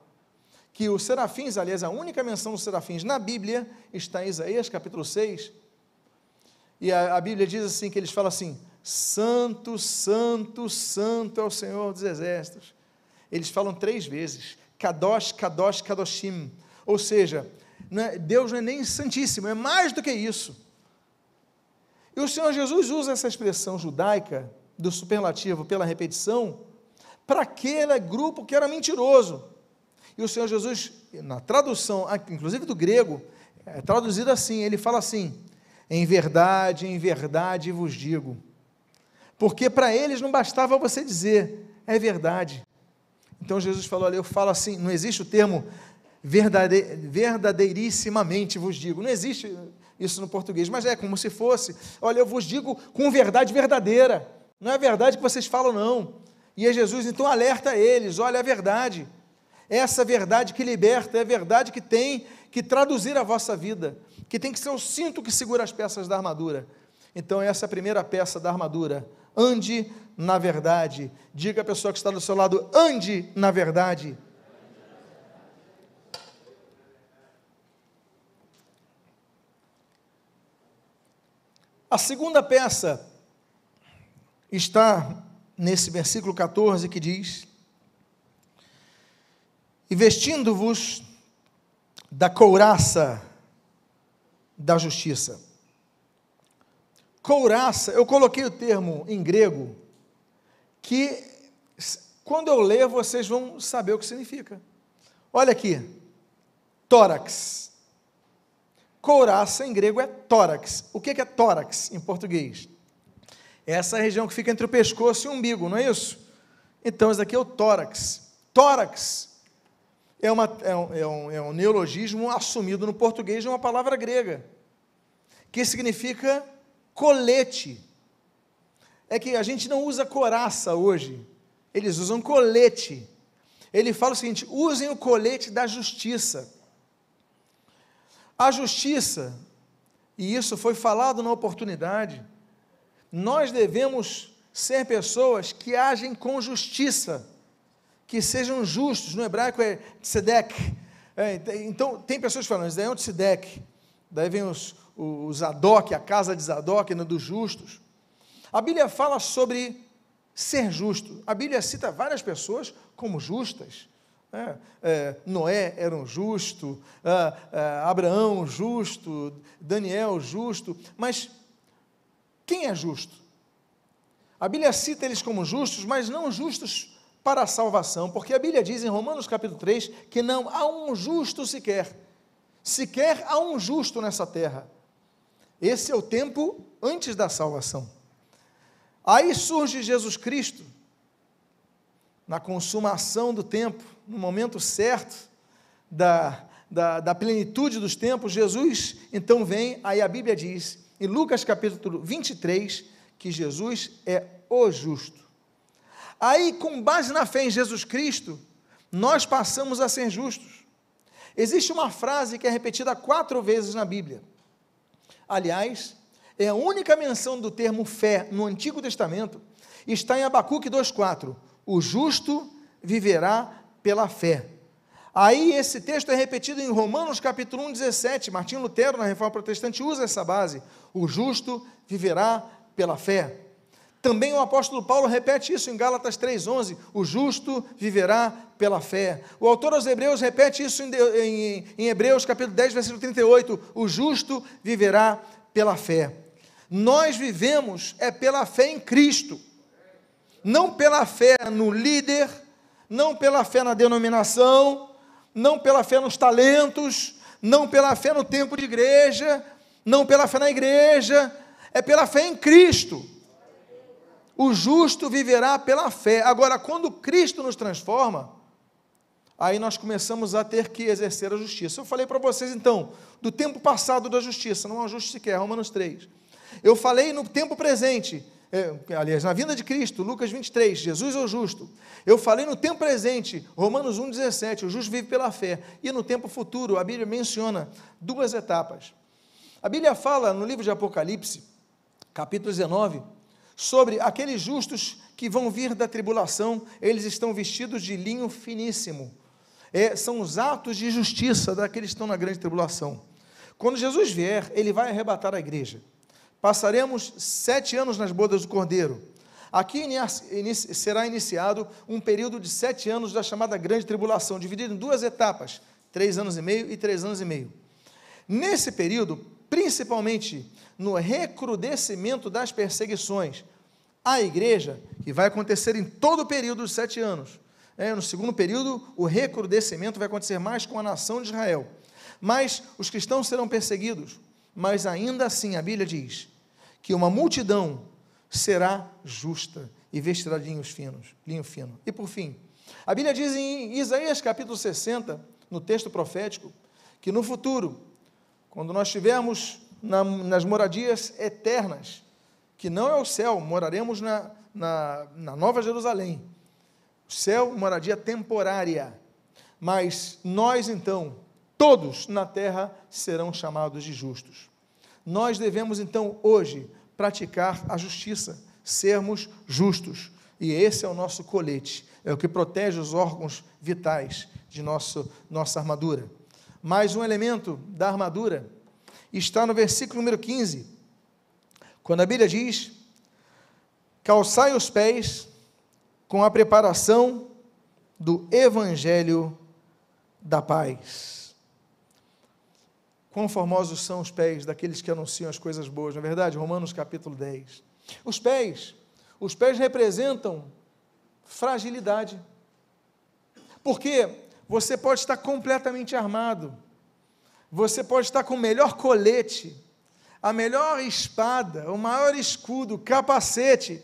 Que os serafins, aliás, a única menção dos serafins na Bíblia está em Isaías capítulo 6. E a, a Bíblia diz assim: que eles falam assim: Santo, Santo, Santo é o Senhor dos Exércitos. Eles falam três vezes: Kadosh, Kadosh, Kadoshim. Ou seja, não é, Deus não é nem santíssimo, é mais do que isso. E o Senhor Jesus usa essa expressão judaica do superlativo pela repetição para aquele grupo que era mentiroso. E o Senhor Jesus, na tradução, inclusive do grego, é traduzido assim: ele fala assim: em verdade, em verdade vos digo. Porque para eles não bastava você dizer, é verdade. Então Jesus falou ali, eu falo assim, não existe o termo verdade, verdadeirissimamente vos digo. Não existe isso no português, mas é como se fosse, olha, eu vos digo com verdade verdadeira. Não é verdade que vocês falam, não. E é Jesus então alerta eles: olha, a verdade, essa verdade que liberta, é a verdade que tem que traduzir a vossa vida, que tem que ser o cinto que segura as peças da armadura. Então, essa é a primeira peça da armadura. Ande na verdade. Diga à pessoa que está do seu lado: ande na verdade. A segunda peça está nesse versículo 14 que diz: E vestindo-vos da couraça da justiça. Couraça, eu coloquei o termo em grego que quando eu ler vocês vão saber o que significa. Olha aqui, tórax. Couraça em grego é tórax. O que é tórax em português? É essa região que fica entre o pescoço e o umbigo, não é isso? Então, isso aqui é o tórax. Tórax é, uma, é, um, é, um, é um neologismo assumido no português de uma palavra grega, que significa colete. É que a gente não usa coraça hoje, eles usam colete. Ele fala o seguinte: usem o colete da justiça. A justiça, e isso foi falado na oportunidade, nós devemos ser pessoas que agem com justiça, que sejam justos. No hebraico é tzedek. É, então, tem pessoas falando, isso daí é um tzedek. Daí vem os, os Zadok, a casa de Zadok, no dos justos. A Bíblia fala sobre ser justo. A Bíblia cita várias pessoas como justas. É, é, Noé era um justo, é, é, Abraão justo, Daniel justo, mas quem é justo? A Bíblia cita eles como justos, mas não justos para a salvação, porque a Bíblia diz em Romanos capítulo 3 que não há um justo sequer, sequer há um justo nessa terra. Esse é o tempo antes da salvação. Aí surge Jesus Cristo, na consumação do tempo, no momento certo da, da, da, plenitude dos tempos, Jesus então vem, aí a Bíblia diz, em Lucas capítulo 23, que Jesus é o justo. Aí, com base na fé em Jesus Cristo, nós passamos a ser justos. Existe uma frase que é repetida quatro vezes na Bíblia. Aliás, é a única menção do termo fé no Antigo Testamento, está em Abacuque 2,4. O justo viverá pela fé. Aí esse texto é repetido em Romanos capítulo 1, 17. Martinho Lutero, na Reforma Protestante, usa essa base. O justo viverá pela fé. Também o apóstolo Paulo repete isso em Gálatas 3,11: o justo viverá pela fé. O autor aos Hebreus repete isso em, em, em Hebreus capítulo 10, versículo 38: o justo viverá pela fé. Nós vivemos é pela fé em Cristo, não pela fé no líder, não pela fé na denominação, não pela fé nos talentos, não pela fé no tempo de igreja, não pela fé na igreja, é pela fé em Cristo. O justo viverá pela fé. Agora, quando Cristo nos transforma, aí nós começamos a ter que exercer a justiça. Eu falei para vocês então, do tempo passado da justiça, não há justiça sequer, Romanos 3. Eu falei no tempo presente, é, aliás, na vinda de Cristo, Lucas 23, Jesus é o justo. Eu falei no tempo presente, Romanos 1,17, o justo vive pela fé. E no tempo futuro, a Bíblia menciona duas etapas. A Bíblia fala no livro de Apocalipse, capítulo 19, sobre aqueles justos que vão vir da tribulação, eles estão vestidos de linho finíssimo. É, são os atos de justiça daqueles que estão na grande tribulação. Quando Jesus vier, ele vai arrebatar a igreja passaremos sete anos nas bodas do Cordeiro. Aqui será iniciado um período de sete anos da chamada Grande Tribulação, dividido em duas etapas, três anos e meio e três anos e meio. Nesse período, principalmente no recrudescimento das perseguições, a igreja, que vai acontecer em todo o período dos sete anos, é, no segundo período, o recrudescimento vai acontecer mais com a nação de Israel. Mas os cristãos serão perseguidos, mas ainda assim a Bíblia diz que uma multidão será justa e vestirá linhos finos, linho fino. E por fim, a Bíblia diz em Isaías capítulo 60, no texto profético, que no futuro, quando nós estivermos na, nas moradias eternas, que não é o céu, moraremos na, na, na Nova Jerusalém. O céu, moradia temporária. Mas nós então, todos na terra serão chamados de justos. Nós devemos então hoje praticar a justiça, sermos justos. E esse é o nosso colete, é o que protege os órgãos vitais de nosso, nossa armadura. Mais um elemento da armadura está no versículo número 15, Quando a Bíblia diz: calçai os pés com a preparação do Evangelho da paz. Quão formosos são os pés daqueles que anunciam as coisas boas, não é verdade? Romanos capítulo 10. Os pés, os pés representam fragilidade. Porque você pode estar completamente armado, você pode estar com o melhor colete, a melhor espada, o maior escudo, capacete,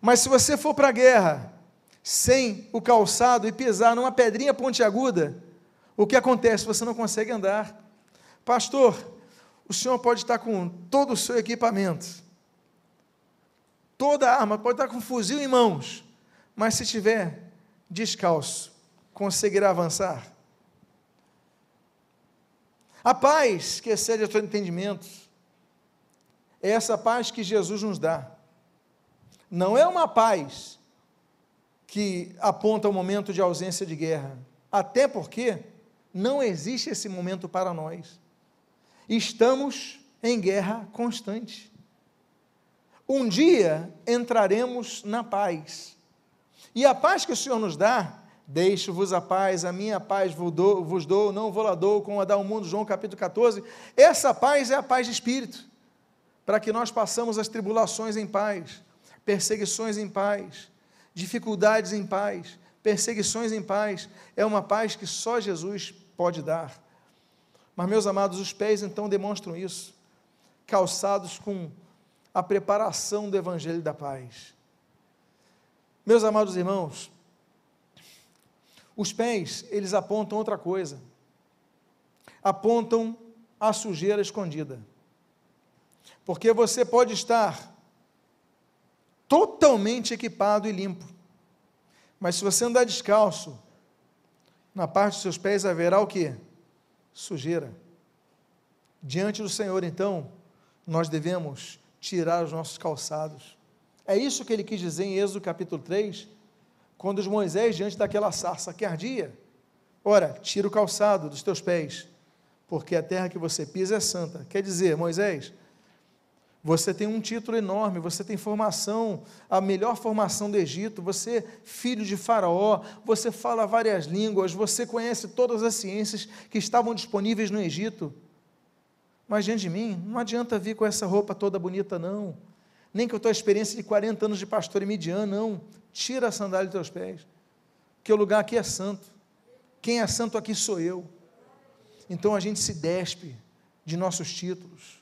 mas se você for para a guerra sem o calçado e pisar numa pedrinha pontiaguda, o que acontece? Você não consegue andar. Pastor, o senhor pode estar com todo o seu equipamento, toda a arma, pode estar com um fuzil em mãos, mas se estiver descalço, conseguirá avançar? A paz que excede a todo entendimento, é essa paz que Jesus nos dá. Não é uma paz que aponta o momento de ausência de guerra, até porque não existe esse momento para nós. Estamos em guerra constante. Um dia entraremos na paz. E a paz que o Senhor nos dá, deixo-vos a paz, a minha paz vos dou, não vou lá dou, como a dá o mundo, João capítulo 14. Essa paz é a paz de espírito, para que nós passamos as tribulações em paz, perseguições em paz, dificuldades em paz, perseguições em paz. É uma paz que só Jesus pode dar. Mas, meus amados, os pés então demonstram isso, calçados com a preparação do Evangelho da paz. Meus amados irmãos, os pés, eles apontam outra coisa. Apontam a sujeira escondida. Porque você pode estar totalmente equipado e limpo. Mas se você andar descalço, na parte dos seus pés haverá o que? Sujeira. Diante do Senhor, então, nós devemos tirar os nossos calçados. É isso que ele quis dizer em Êxodo capítulo 3, quando os Moisés, diante daquela sarça que ardia, ora, tira o calçado dos teus pés, porque a terra que você pisa é santa. Quer dizer, Moisés, você tem um título enorme, você tem formação, a melhor formação do Egito, você é filho de Faraó, você fala várias línguas, você conhece todas as ciências que estavam disponíveis no Egito. Mas diante de mim, não adianta vir com essa roupa toda bonita, não nem com a tua experiência de 40 anos de pastor em Midian, não. Tira a sandália dos teus pés, porque o lugar aqui é santo. Quem é santo aqui sou eu. Então a gente se despe de nossos títulos,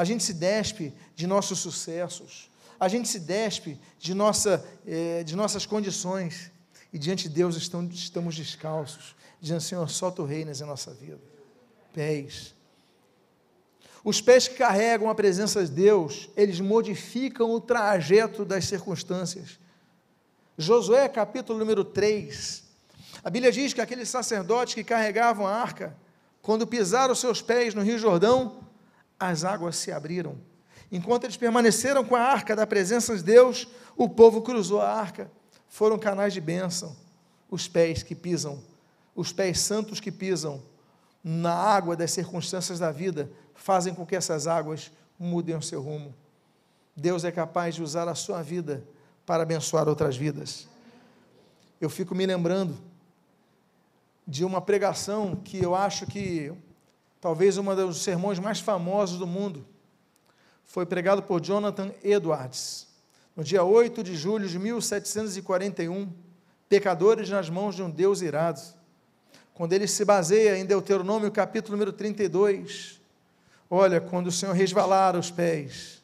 a gente se despe de nossos sucessos, a gente se despe de, nossa, eh, de nossas condições, e diante de Deus estamos, descalços, dizendo: Senhor, só tu reinas em nossa vida. Pés os pés que carregam a presença de Deus, eles modificam o trajeto das circunstâncias. Josué, capítulo número 3. A Bíblia diz que aqueles sacerdotes que carregavam a arca, quando pisaram seus pés no Rio Jordão, as águas se abriram. Enquanto eles permaneceram com a arca da presença de Deus, o povo cruzou a arca. Foram canais de bênção. Os pés que pisam, os pés santos que pisam na água das circunstâncias da vida, fazem com que essas águas mudem o seu rumo. Deus é capaz de usar a sua vida para abençoar outras vidas. Eu fico me lembrando de uma pregação que eu acho que talvez um dos sermões mais famosos do mundo foi pregado por Jonathan Edwards, no dia 8 de julho de 1741, Pecadores nas mãos de um Deus irado, quando ele se baseia em Deuteronômio capítulo número 32, Olha, quando o Senhor resvalar os pés,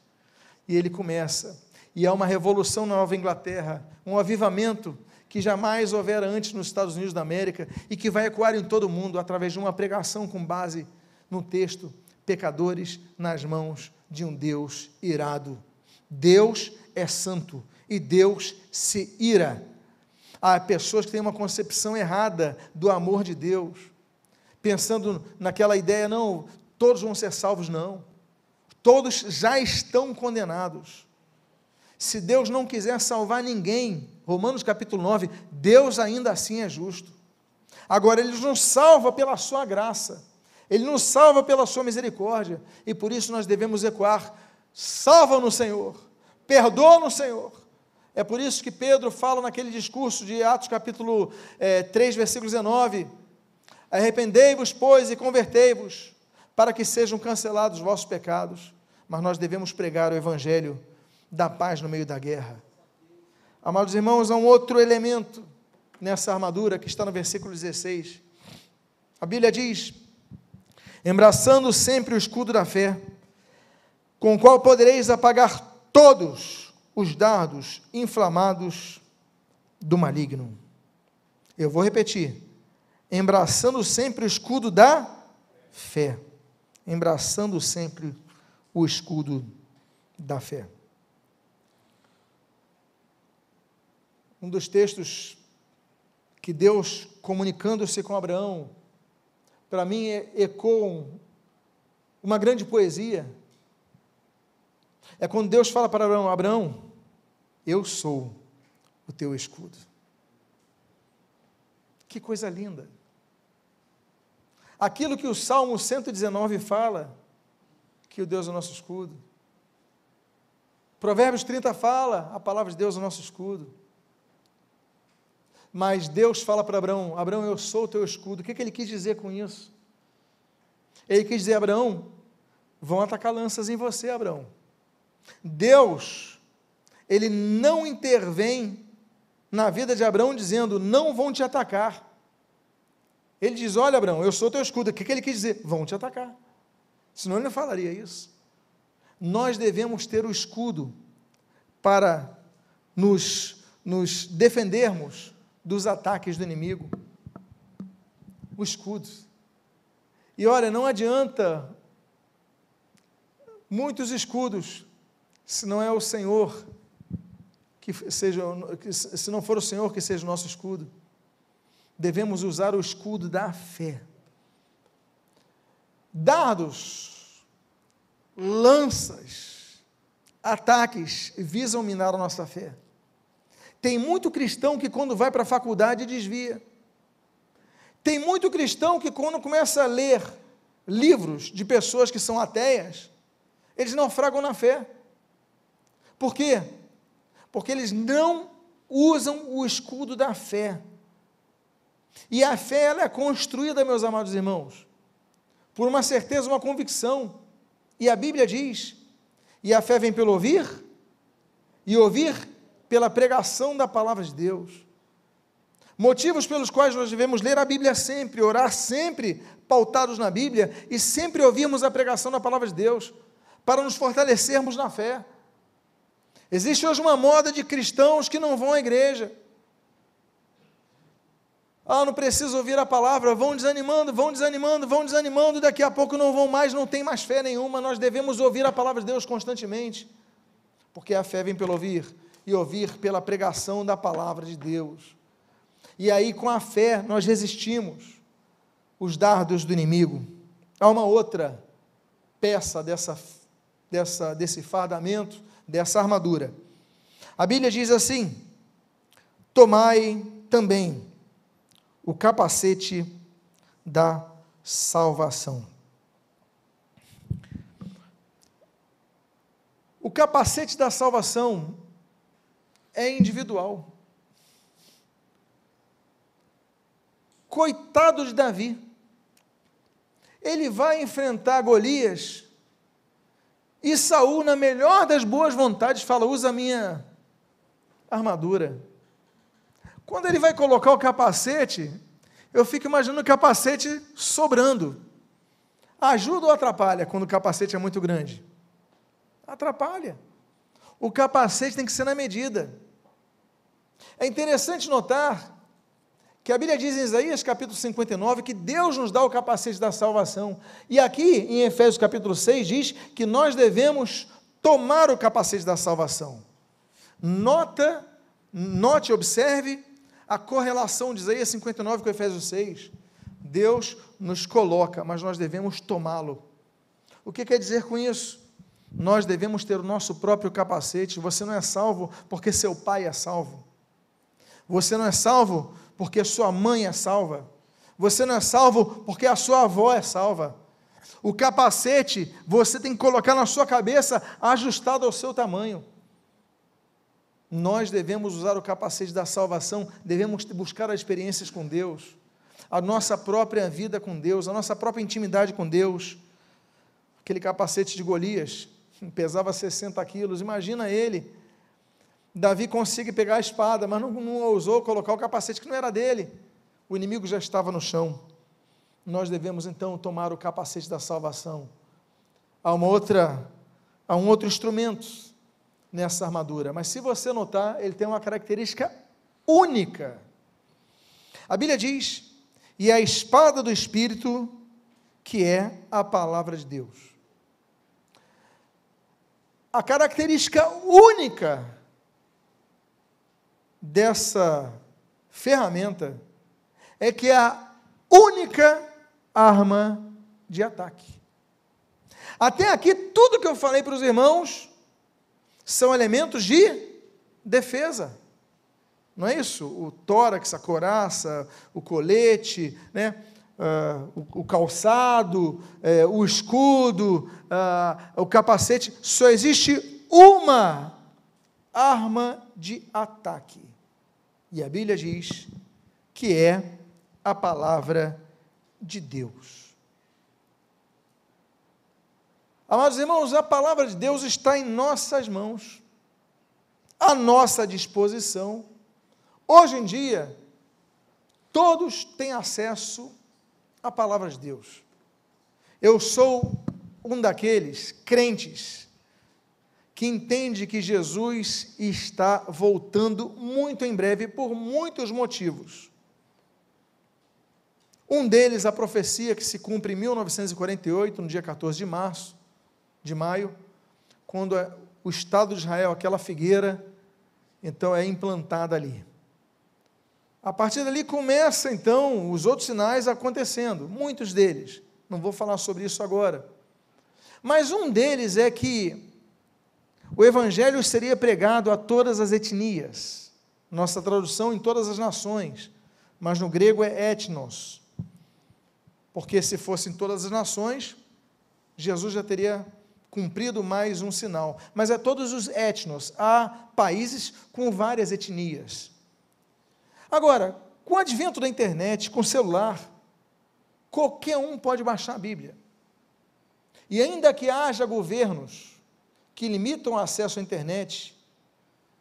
e ele começa, e há uma revolução na Nova Inglaterra, um avivamento que jamais houvera antes nos Estados Unidos da América e que vai ecoar em todo o mundo através de uma pregação com base no texto: pecadores nas mãos de um Deus irado. Deus é santo e Deus se ira. Há pessoas que têm uma concepção errada do amor de Deus, pensando naquela ideia, não, todos vão ser salvos, não. Todos já estão condenados. Se Deus não quiser salvar ninguém, Romanos capítulo 9, Deus ainda assim é justo. Agora, Ele nos salva pela Sua graça, Ele nos salva pela Sua misericórdia, e por isso nós devemos ecoar: salva no Senhor, perdoa no Senhor. É por isso que Pedro fala naquele discurso de Atos capítulo é, 3, versículo 19: Arrependei-vos, pois, e convertei-vos, para que sejam cancelados os vossos pecados. Mas nós devemos pregar o evangelho da paz no meio da guerra. Amados irmãos, há um outro elemento nessa armadura que está no versículo 16. A Bíblia diz: embraçando sempre o escudo da fé, com o qual podereis apagar todos os dardos inflamados do maligno. Eu vou repetir. Embraçando sempre o escudo da fé. Embraçando sempre o escudo da fé. Um dos textos que Deus, comunicando-se com Abraão, para mim ecoa uma grande poesia é quando Deus fala para Abraão: Abraão, eu sou o teu escudo. Que coisa linda. Aquilo que o Salmo 119 fala, que o Deus é o nosso escudo. Provérbios 30 fala, a palavra de Deus é o nosso escudo. Mas Deus fala para Abraão: Abraão, eu sou o teu escudo. O que, que ele quis dizer com isso? Ele quis dizer: Abraão, vão atacar lanças em você, Abraão. Deus, ele não intervém na vida de Abraão dizendo: não vão te atacar. Ele diz: Olha, Abraão, eu sou teu escudo. O que, que ele quis dizer? Vão te atacar. Senão ele não falaria isso. Nós devemos ter o escudo para nos, nos defendermos dos ataques do inimigo. O escudo. E olha, não adianta muitos escudos se não é o Senhor que seja, se não for o Senhor que seja o nosso escudo, devemos usar o escudo da fé. Dardos, lanças, ataques visam minar a nossa fé. Tem muito cristão que quando vai para a faculdade desvia. Tem muito cristão que quando começa a ler livros de pessoas que são ateias, eles naufragam na fé. Por quê? Porque eles não usam o escudo da fé. E a fé ela é construída, meus amados irmãos, por uma certeza, uma convicção. E a Bíblia diz: e a fé vem pelo ouvir, e ouvir pela pregação da palavra de Deus. Motivos pelos quais nós devemos ler a Bíblia sempre, orar sempre, pautados na Bíblia, e sempre ouvirmos a pregação da palavra de Deus, para nos fortalecermos na fé. Existe hoje uma moda de cristãos que não vão à igreja. Ah, não preciso ouvir a palavra, vão desanimando, vão desanimando, vão desanimando, daqui a pouco não vão mais, não tem mais fé nenhuma. Nós devemos ouvir a palavra de Deus constantemente, porque a fé vem pelo ouvir e ouvir pela pregação da palavra de Deus. E aí, com a fé, nós resistimos os dardos do inimigo. Há uma outra peça dessa, dessa, desse fardamento dessa armadura. A Bíblia diz assim: Tomai também o capacete da salvação. O capacete da salvação é individual. Coitado de Davi. Ele vai enfrentar Golias e Saul, na melhor das boas vontades, fala: usa a minha armadura. Quando ele vai colocar o capacete, eu fico imaginando o capacete sobrando. Ajuda ou atrapalha quando o capacete é muito grande? Atrapalha. O capacete tem que ser na medida. É interessante notar que a Bíblia diz em Isaías capítulo 59 que Deus nos dá o capacete da salvação. E aqui em Efésios capítulo 6 diz que nós devemos tomar o capacete da salvação. Nota, note, observe a correlação de Isaías 59 com Efésios 6. Deus nos coloca, mas nós devemos tomá-lo. O que quer dizer com isso? Nós devemos ter o nosso próprio capacete. Você não é salvo porque seu pai é salvo. Você não é salvo porque sua mãe é salva. Você não é salvo porque a sua avó é salva. O capacete você tem que colocar na sua cabeça ajustado ao seu tamanho. Nós devemos usar o capacete da salvação, devemos buscar as experiências com Deus, a nossa própria vida com Deus, a nossa própria intimidade com Deus. Aquele capacete de Golias pesava 60 quilos, imagina ele. Davi consegue pegar a espada, mas não, não ousou colocar o capacete que não era dele. O inimigo já estava no chão. Nós devemos então tomar o capacete da salvação. Há uma outra, há um outro instrumento nessa armadura. Mas se você notar, ele tem uma característica única. A Bíblia diz: e a espada do Espírito, que é a palavra de Deus. A característica única dessa ferramenta é que é a única arma de ataque. Até aqui, tudo que eu falei para os irmãos são elementos de defesa. Não é isso? O tórax, a coraça, o colete, né? Uh, o, o, calçado, uh, o escudo, uh, o capacete. Só existe uma arma de ataque. E a Bíblia diz que é a palavra de Deus. Amados irmãos, a palavra de Deus está em nossas mãos, à nossa disposição. Hoje em dia, todos têm acesso à palavra de Deus. Eu sou um daqueles crentes que entende que Jesus está voltando muito em breve por muitos motivos. Um deles, a profecia que se cumpre em 1948, no dia 14 de março, de maio, quando é o Estado de Israel, aquela figueira, então é implantada ali. A partir dali começa então os outros sinais acontecendo, muitos deles. Não vou falar sobre isso agora. Mas um deles é que o evangelho seria pregado a todas as etnias. Nossa tradução em todas as nações, mas no grego é etnos. Porque se fosse em todas as nações, Jesus já teria cumprido mais um sinal. Mas é todos os etnos, há países com várias etnias. Agora, com o advento da internet, com o celular, qualquer um pode baixar a Bíblia. E ainda que haja governos que limitam o acesso à internet,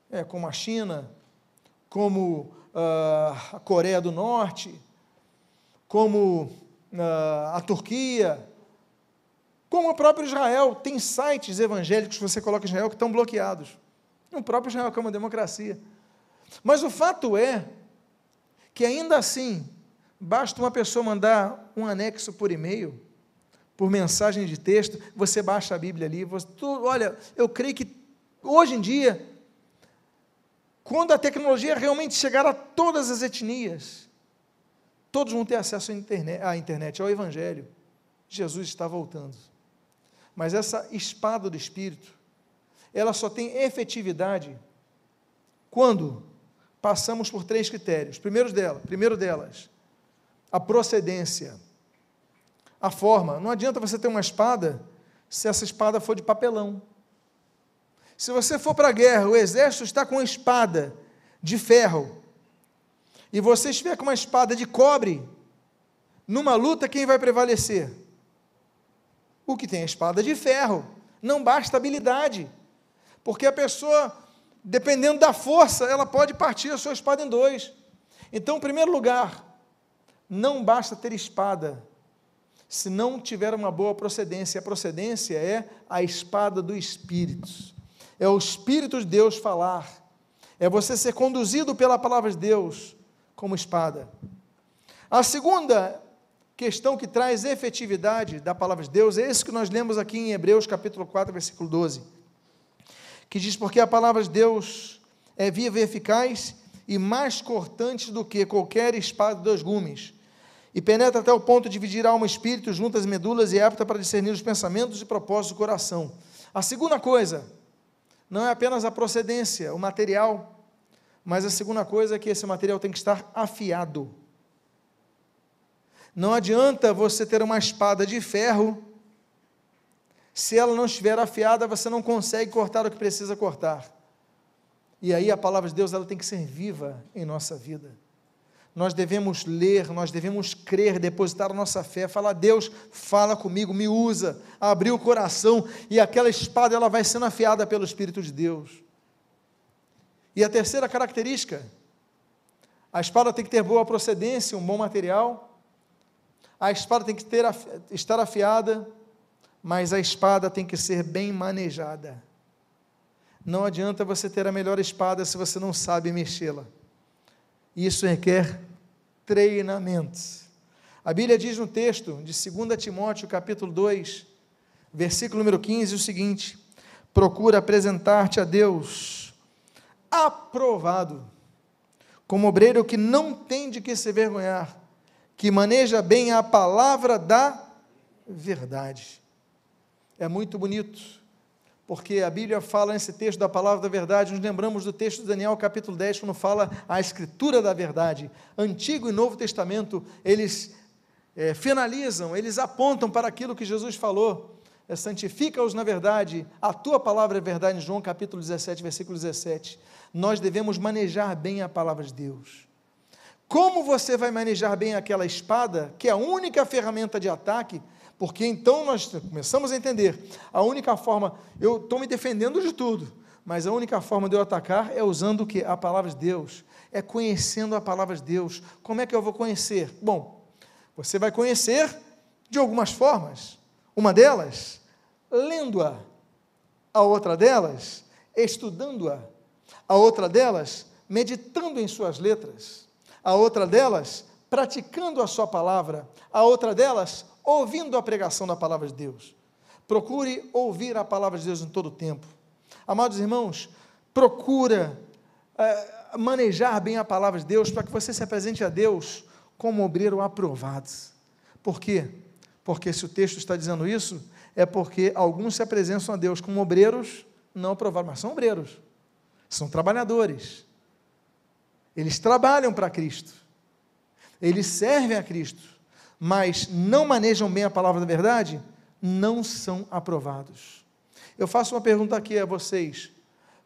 é, como a China, como uh, a Coreia do Norte, como uh, a Turquia, como o próprio Israel, tem sites evangélicos, você coloca Israel, que estão bloqueados. O próprio Israel, que é uma democracia. Mas o fato é que ainda assim, basta uma pessoa mandar um anexo por e-mail, por mensagem de texto, você baixa a Bíblia ali. Você, tu, olha, eu creio que hoje em dia, quando a tecnologia realmente chegar a todas as etnias, todos vão ter acesso à internet, à internet ao Evangelho. Jesus está voltando. Mas essa espada do Espírito, ela só tem efetividade quando passamos por três critérios. Primeiro, dela, primeiro delas, a procedência, a forma. Não adianta você ter uma espada se essa espada for de papelão. Se você for para a guerra, o exército está com uma espada de ferro, e você estiver com uma espada de cobre, numa luta, quem vai prevalecer? O que tem a espada de ferro. Não basta habilidade. Porque a pessoa, dependendo da força, ela pode partir a sua espada em dois. Então, em primeiro lugar, não basta ter espada, se não tiver uma boa procedência. A procedência é a espada do Espírito. É o Espírito de Deus falar. É você ser conduzido pela palavra de Deus como espada. A segunda questão que traz efetividade da palavra de Deus é esse que nós lemos aqui em Hebreus capítulo 4, versículo 12, que diz, porque a palavra de Deus é viva e eficaz e mais cortante do que qualquer espada de dois gumes, e penetra até o ponto de dividir alma e espírito, juntas medulas, e é apta para discernir os pensamentos e propósitos do coração. A segunda coisa, não é apenas a procedência, o material, mas a segunda coisa é que esse material tem que estar afiado Não adianta você ter uma espada de ferro, se ela não estiver afiada, você não consegue cortar o que precisa cortar. E aí a palavra de Deus ela tem que ser viva em nossa vida. Nós devemos ler, nós devemos crer, depositar a nossa fé, falar: Deus, fala comigo, me usa, abrir o coração, e aquela espada ela vai sendo afiada pelo Espírito de Deus. E a terceira característica, a espada tem que ter boa procedência, um bom material. A espada tem que ter, estar afiada, mas a espada tem que ser bem manejada. Não adianta você ter a melhor espada se você não sabe mexê-la. Isso requer treinamento. A Bíblia diz no texto de 2 Timóteo, capítulo 2, versículo número 15, o seguinte: Procura apresentar-te a Deus aprovado, como obreiro que não tem de que se vergonhar, que maneja bem a palavra da verdade. É muito bonito porque a Bíblia fala nesse texto da palavra da verdade, nos lembramos do texto de Daniel, capítulo 10, quando fala a escritura da verdade. Antigo e Novo Testamento, eles é, finalizam, eles apontam para aquilo que Jesus falou. É, Santifica-os na verdade, a tua palavra é verdade, em João capítulo 17, versículo 17. Nós devemos manejar bem a palavra de Deus. Como você vai manejar bem aquela espada, que é a única ferramenta de ataque, porque então nós começamos a entender, a única forma, eu estou me defendendo de tudo, mas a única forma de eu atacar é usando o que? A palavra de Deus, é conhecendo a palavra de Deus. Como é que eu vou conhecer? Bom, você vai conhecer de algumas formas. Uma delas, lendo-a. A outra delas, estudando-a. A outra delas, meditando em suas letras. A outra delas, praticando a sua palavra. A outra delas, ouvindo a pregação da palavra de Deus. Procure ouvir a palavra de Deus em todo o tempo. Amados irmãos, procura é, manejar bem a palavra de Deus para que você se apresente a Deus como obreiro aprovado. Por quê? Porque se o texto está dizendo isso, é porque alguns se apresentam a Deus como obreiros não aprovados, mas são obreiros, são trabalhadores. Eles trabalham para Cristo, eles servem a Cristo, mas não manejam bem a palavra da verdade, não são aprovados. Eu faço uma pergunta aqui a vocês: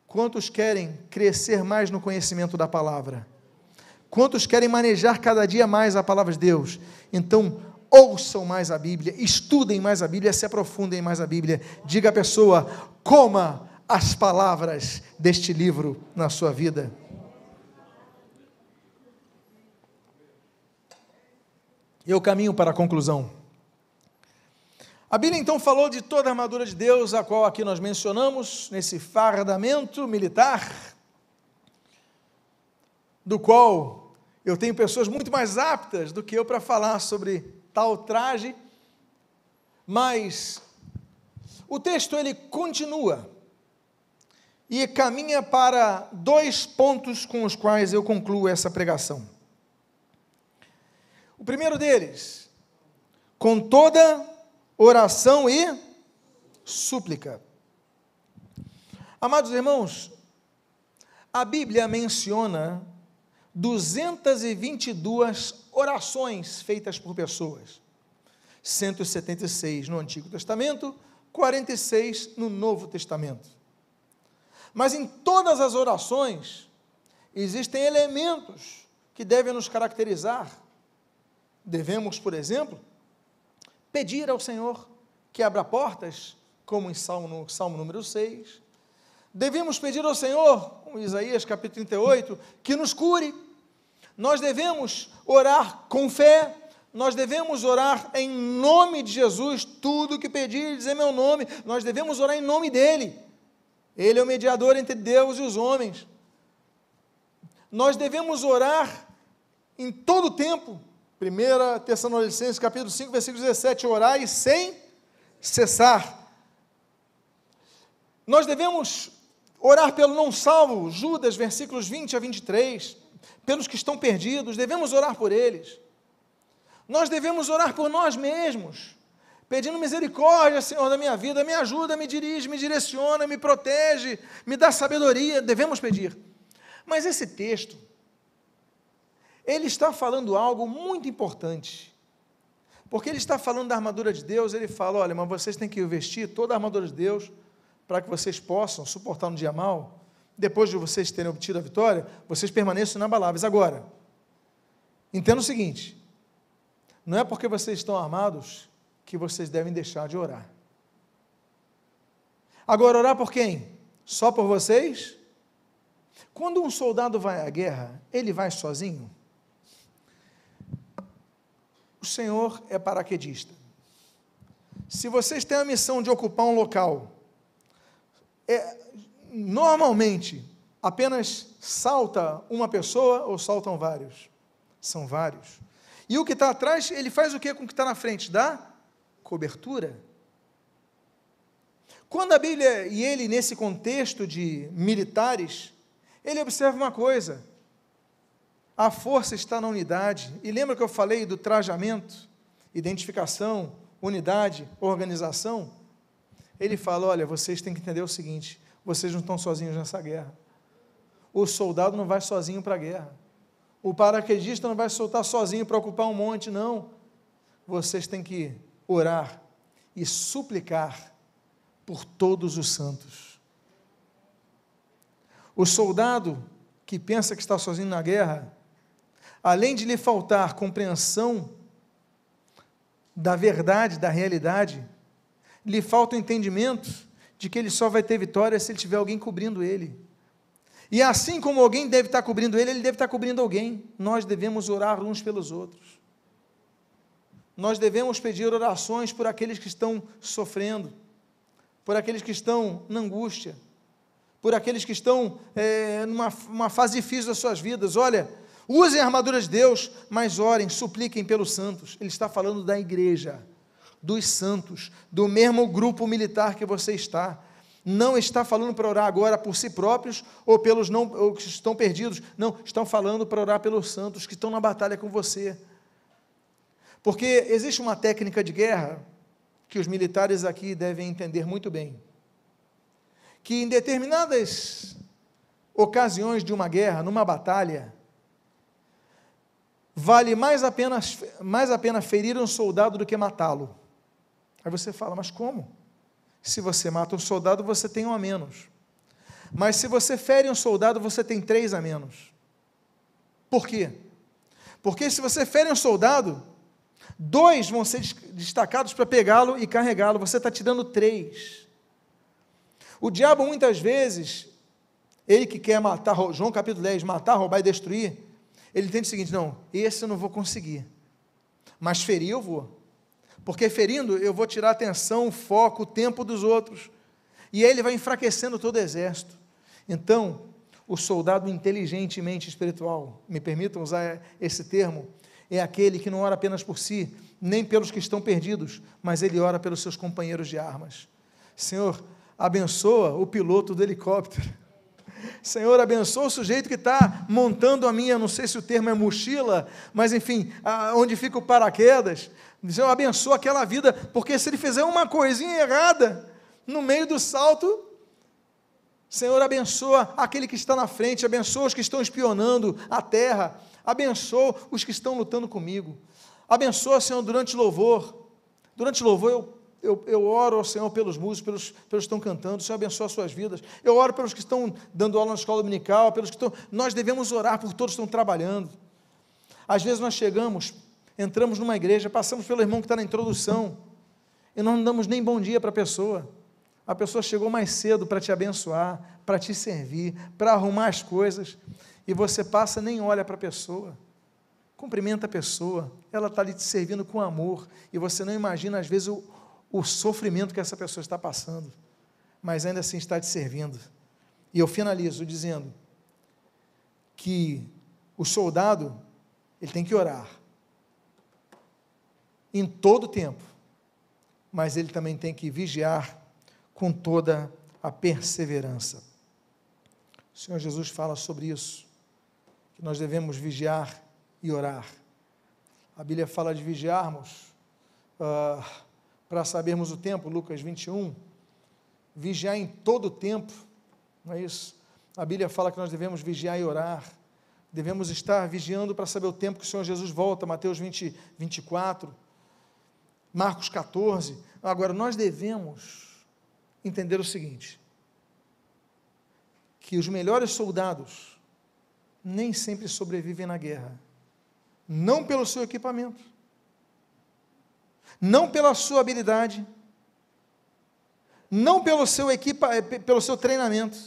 quantos querem crescer mais no conhecimento da palavra? Quantos querem manejar cada dia mais a palavra de Deus? Então, ouçam mais a Bíblia, estudem mais a Bíblia, se aprofundem mais a Bíblia. Diga à pessoa: coma as palavras deste livro na sua vida. Eu caminho para a conclusão. A Bíblia então falou de toda a armadura de Deus, a qual aqui nós mencionamos, nesse fardamento militar, do qual eu tenho pessoas muito mais aptas do que eu para falar sobre tal traje, mas o texto ele continua e caminha para dois pontos com os quais eu concluo essa pregação. Primeiro deles, com toda oração e súplica. Amados irmãos, a Bíblia menciona 222 orações feitas por pessoas. 176 no Antigo Testamento, 46 no Novo Testamento. Mas em todas as orações existem elementos que devem nos caracterizar Devemos, por exemplo, pedir ao Senhor que abra portas, como em Salmo, Salmo número 6. Devemos pedir ao Senhor, como Isaías capítulo 38, que nos cure. Nós devemos orar com fé, nós devemos orar em nome de Jesus, tudo que pedir, dizer meu nome, nós devemos orar em nome dEle. Ele é o mediador entre Deus e os homens. Nós devemos orar em todo o tempo, 1 Tessalonicenses capítulo 5, versículo 17, orai sem cessar. Nós devemos orar pelo não salvo, Judas, versículos 20 a 23, pelos que estão perdidos, devemos orar por eles. Nós devemos orar por nós mesmos, pedindo misericórdia, Senhor, da minha vida, me ajuda, me dirige, me direciona, me protege, me dá sabedoria, devemos pedir. Mas esse texto, ele está falando algo muito importante. Porque ele está falando da armadura de Deus, ele fala: olha, mas vocês têm que vestir toda a armadura de Deus para que vocês possam suportar um dia mal. Depois de vocês terem obtido a vitória, vocês permaneçam inabaláveis. Agora, entenda o seguinte: não é porque vocês estão armados que vocês devem deixar de orar. Agora, orar por quem? Só por vocês? Quando um soldado vai à guerra, ele vai sozinho? O Senhor é paraquedista. Se vocês têm a missão de ocupar um local, é, normalmente apenas salta uma pessoa ou saltam vários? São vários. E o que está atrás, ele faz o que com o que está na frente? Dá cobertura. Quando a Bíblia, e ele nesse contexto de militares, ele observa uma coisa: a força está na unidade. E lembra que eu falei do trajamento, identificação, unidade, organização? Ele fala: olha, vocês têm que entender o seguinte: vocês não estão sozinhos nessa guerra. O soldado não vai sozinho para a guerra. O paraquedista não vai soltar sozinho para ocupar um monte, não. Vocês têm que orar e suplicar por todos os santos. O soldado que pensa que está sozinho na guerra, além de lhe faltar compreensão da verdade, da realidade, lhe falta o entendimento de que ele só vai ter vitória se ele tiver alguém cobrindo ele. E assim como alguém deve estar cobrindo ele, ele deve estar cobrindo alguém. Nós devemos orar uns pelos outros. Nós devemos pedir orações por aqueles que estão sofrendo, por aqueles que estão na angústia, por aqueles que estão é, numa fase difícil das suas vidas. Olha, usem a armadura de Deus, mas orem, supliquem pelos santos. Ele está falando da igreja, dos santos, do mesmo grupo militar que você está não está falando para orar agora por si próprios ou pelos não, ou que estão perdidos. Não, estão falando para orar pelos santos que estão na batalha com você. Porque existe uma técnica de guerra que os militares aqui devem entender muito bem. Que em determinadas ocasiões de uma guerra, numa batalha, vale mais a pena, mais a pena ferir um soldado do que matá-lo. Aí você fala, mas como? Se você mata um soldado, você tem um a menos. Mas se você fere um soldado, você tem três a menos. Por quê? Porque se você fere um soldado, dois vão ser destacados para pegá-lo e carregá-lo, você está tirando três. O diabo, muitas vezes, ele que quer matar, João capítulo 10, matar, roubar e destruir, ele entende o seguinte: não, esse eu não vou conseguir, mas ferir eu vou. Porque ferindo, eu vou tirar a atenção, o foco, o tempo dos outros. E ele vai enfraquecendo todo o exército. Então, o soldado inteligentemente espiritual, me permitam usar esse termo, é aquele que não ora apenas por si, nem pelos que estão perdidos, mas ele ora pelos seus companheiros de armas. Senhor, abençoa o piloto do helicóptero. Senhor, abençoa o sujeito que está montando a minha, não sei se o termo é mochila, mas enfim, onde fica o paraquedas. Senhor, abençoa aquela vida, porque se ele fizer uma coisinha errada no meio do salto, Senhor, abençoa aquele que está na frente, abençoa os que estão espionando a terra, abençoa os que estão lutando comigo. Abençoa, Senhor, durante o louvor. Durante o louvor eu, eu, eu oro ao Senhor pelos músicos, pelos, pelos que estão cantando, Senhor abençoa as suas vidas. Eu oro pelos que estão dando aula na escola dominical, pelos que estão. Nós devemos orar por todos que estão trabalhando. Às vezes nós chegamos entramos numa igreja, passamos pelo irmão que está na introdução, e nós não damos nem bom dia para a pessoa. A pessoa chegou mais cedo para te abençoar, para te servir, para arrumar as coisas, e você passa nem olha para a pessoa. Cumprimenta a pessoa, ela está ali te servindo com amor, e você não imagina, às vezes, o, o sofrimento que essa pessoa está passando, mas ainda assim está te servindo. E eu finalizo dizendo que o soldado, ele tem que orar, em todo o tempo, mas ele também tem que vigiar com toda a perseverança. O Senhor Jesus fala sobre isso, que nós devemos vigiar e orar. A Bíblia fala de vigiarmos uh, para sabermos o tempo, Lucas 21. Vigiar em todo o tempo, não é isso? A Bíblia fala que nós devemos vigiar e orar. Devemos estar vigiando para saber o tempo que o Senhor Jesus volta, Mateus 20, 24. Marcos 14. Agora, nós devemos entender o seguinte: que os melhores soldados nem sempre sobrevivem na guerra, não pelo seu equipamento, não pela sua habilidade, não pelo seu, equipa, eh, pelo seu treinamento,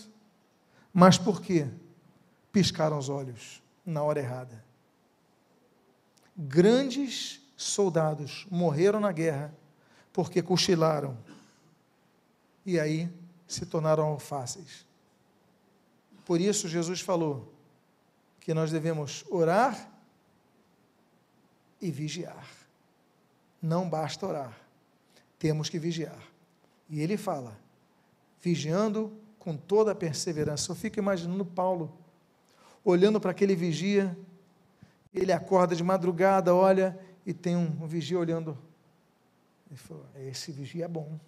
mas porque piscaram os olhos na hora errada. Grandes soldados morreram na guerra porque cochilaram e aí se tornaram fáceis. Por isso, Jesus falou que nós devemos orar e vigiar. Não basta orar, temos que vigiar. E ele fala, vigiando com toda a perseverança. Eu fico imaginando Paulo, olhando para aquele vigia, ele acorda de madrugada, olha, e tem um, um vigia olhando. Ele falou: esse vigia é bom.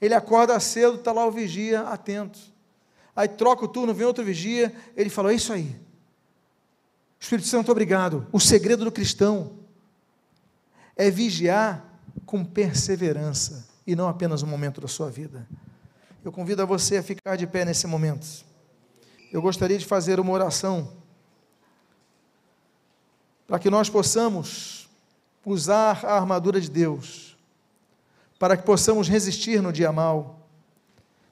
Ele acorda cedo, está lá o vigia atento. Aí troca o turno, vem outro vigia, ele falou: é isso aí. Espírito Santo, obrigado. O segredo do cristão é vigiar com perseverança e não apenas um momento da sua vida. Eu convido a você a ficar de pé nesse momento. Eu gostaria de fazer uma oração para que nós possamos usar a armadura de Deus, para que possamos resistir no dia mal.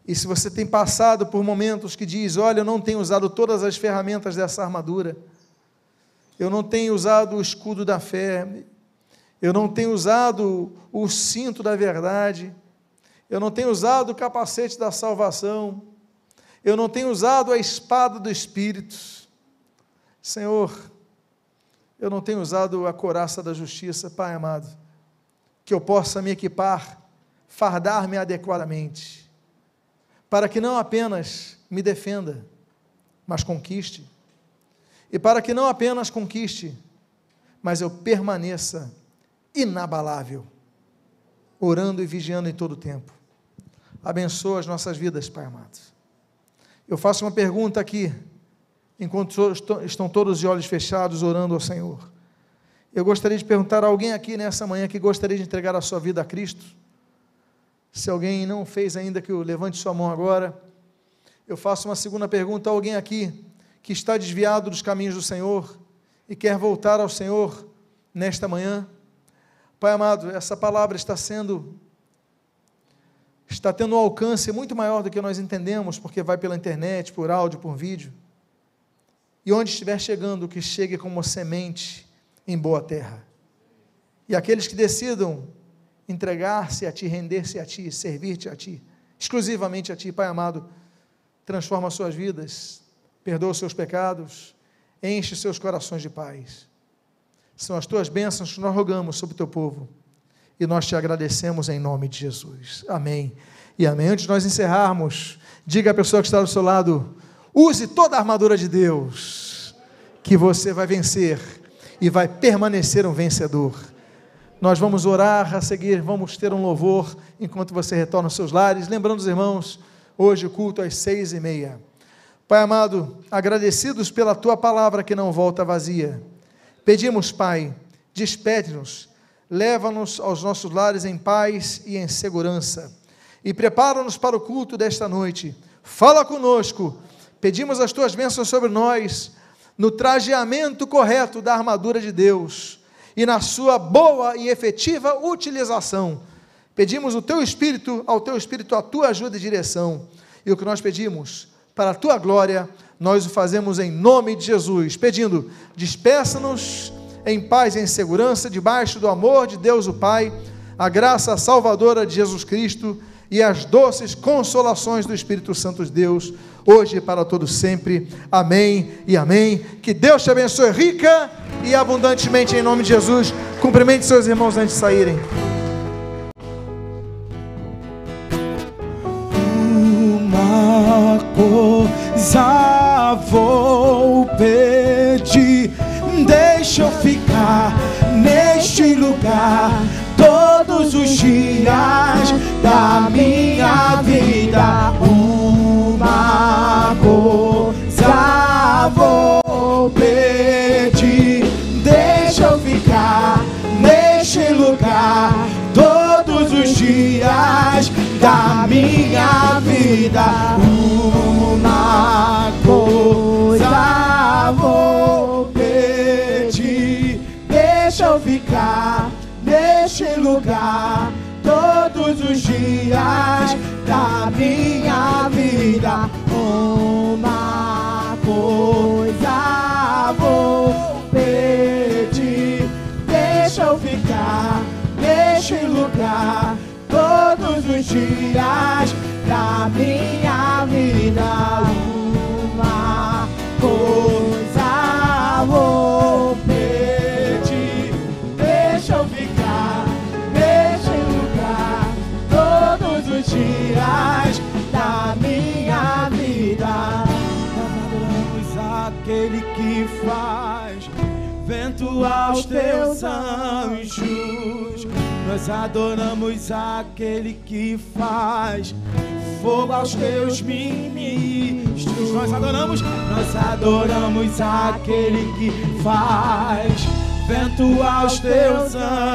E se você tem passado por momentos que diz, olha, eu não tenho usado todas as ferramentas dessa armadura, eu não tenho usado o escudo da fé, eu não tenho usado o cinto da verdade, eu não tenho usado o capacete da salvação, eu não tenho usado a espada do Espírito. Senhor, eu não tenho usado a coraça da justiça, Pai amado, que eu possa me equipar, fardar-me adequadamente, para que não apenas me defenda, mas conquiste. E para que não apenas conquiste, mas eu permaneça inabalável, orando e vigiando em todo o tempo. Abençoa as nossas vidas, Pai amado. Eu faço uma pergunta aqui, enquanto estão todos de olhos fechados orando ao Senhor. Eu gostaria de perguntar a alguém aqui nessa manhã que gostaria de entregar a sua vida a Cristo. Se alguém não fez ainda, que eu levante sua mão agora. Eu faço uma segunda pergunta a alguém aqui que está desviado dos caminhos do Senhor e quer voltar ao Senhor nesta manhã. Pai amado, essa palavra está sendo está tendo um alcance muito maior do que nós entendemos, porque vai pela internet, por áudio, por vídeo. E onde estiver chegando, que chegue como semente em boa terra. E aqueles que decidam entregar-se a Ti, render-se a Ti, servir-te a Ti, exclusivamente a Ti, Pai amado, transforma suas vidas, perdoa os seus pecados, enche seus corações de paz. São as tuas bênçãos que nós rogamos sobre o teu povo e nós te agradecemos em nome de Jesus. Amém e amém. Antes de nós encerrarmos, diga à pessoa que está do seu lado: use toda a armadura de Deus, que você vai vencer e vai permanecer um vencedor. Nós vamos orar a seguir, vamos ter um louvor enquanto você retorna aos seus lares. Lembrando os irmãos, hoje o culto às seis e meia. Pai amado, agradecidos pela tua palavra que não volta vazia, pedimos, Pai, despede-nos, leva-nos aos nossos lares em paz e em segurança, e prepara-nos para o culto desta noite. Fala conosco, pedimos as tuas bênçãos sobre nós, no trajeamento correto da armadura de Deus e na sua boa e efetiva utilização. Pedimos o teu espírito, ao teu espírito a tua ajuda e direção. E o que nós pedimos, para a tua glória, nós o fazemos em nome de Jesus, pedindo: despeça-nos em paz e em segurança, debaixo do amor de Deus o Pai, a graça salvadora de Jesus Cristo e as doces consolações do Espírito Santo de Deus, hoje e para todos sempre. Amém e amém. Que Deus te abençoe rica e abundantemente em nome de Jesus. Cumprimente seus irmãos antes de saírem. dias da minha vida uma coisa vou pedir. Deixa eu ficar neste lugar todos os dias da minha vida uma coisa vou lugar todos os dias da minha vida. Uma coisa vou pedir, deixa eu ficar neste lugar todos os dias da minha vida. Uma coisa vou pedir, da minha vida. Adoramos aquele que faz vento aos teus anjos. Nós adoramos aquele que faz fogo aos teus ministros. Nós adoramos, nós adoramos aquele que faz vento aos teus anjos.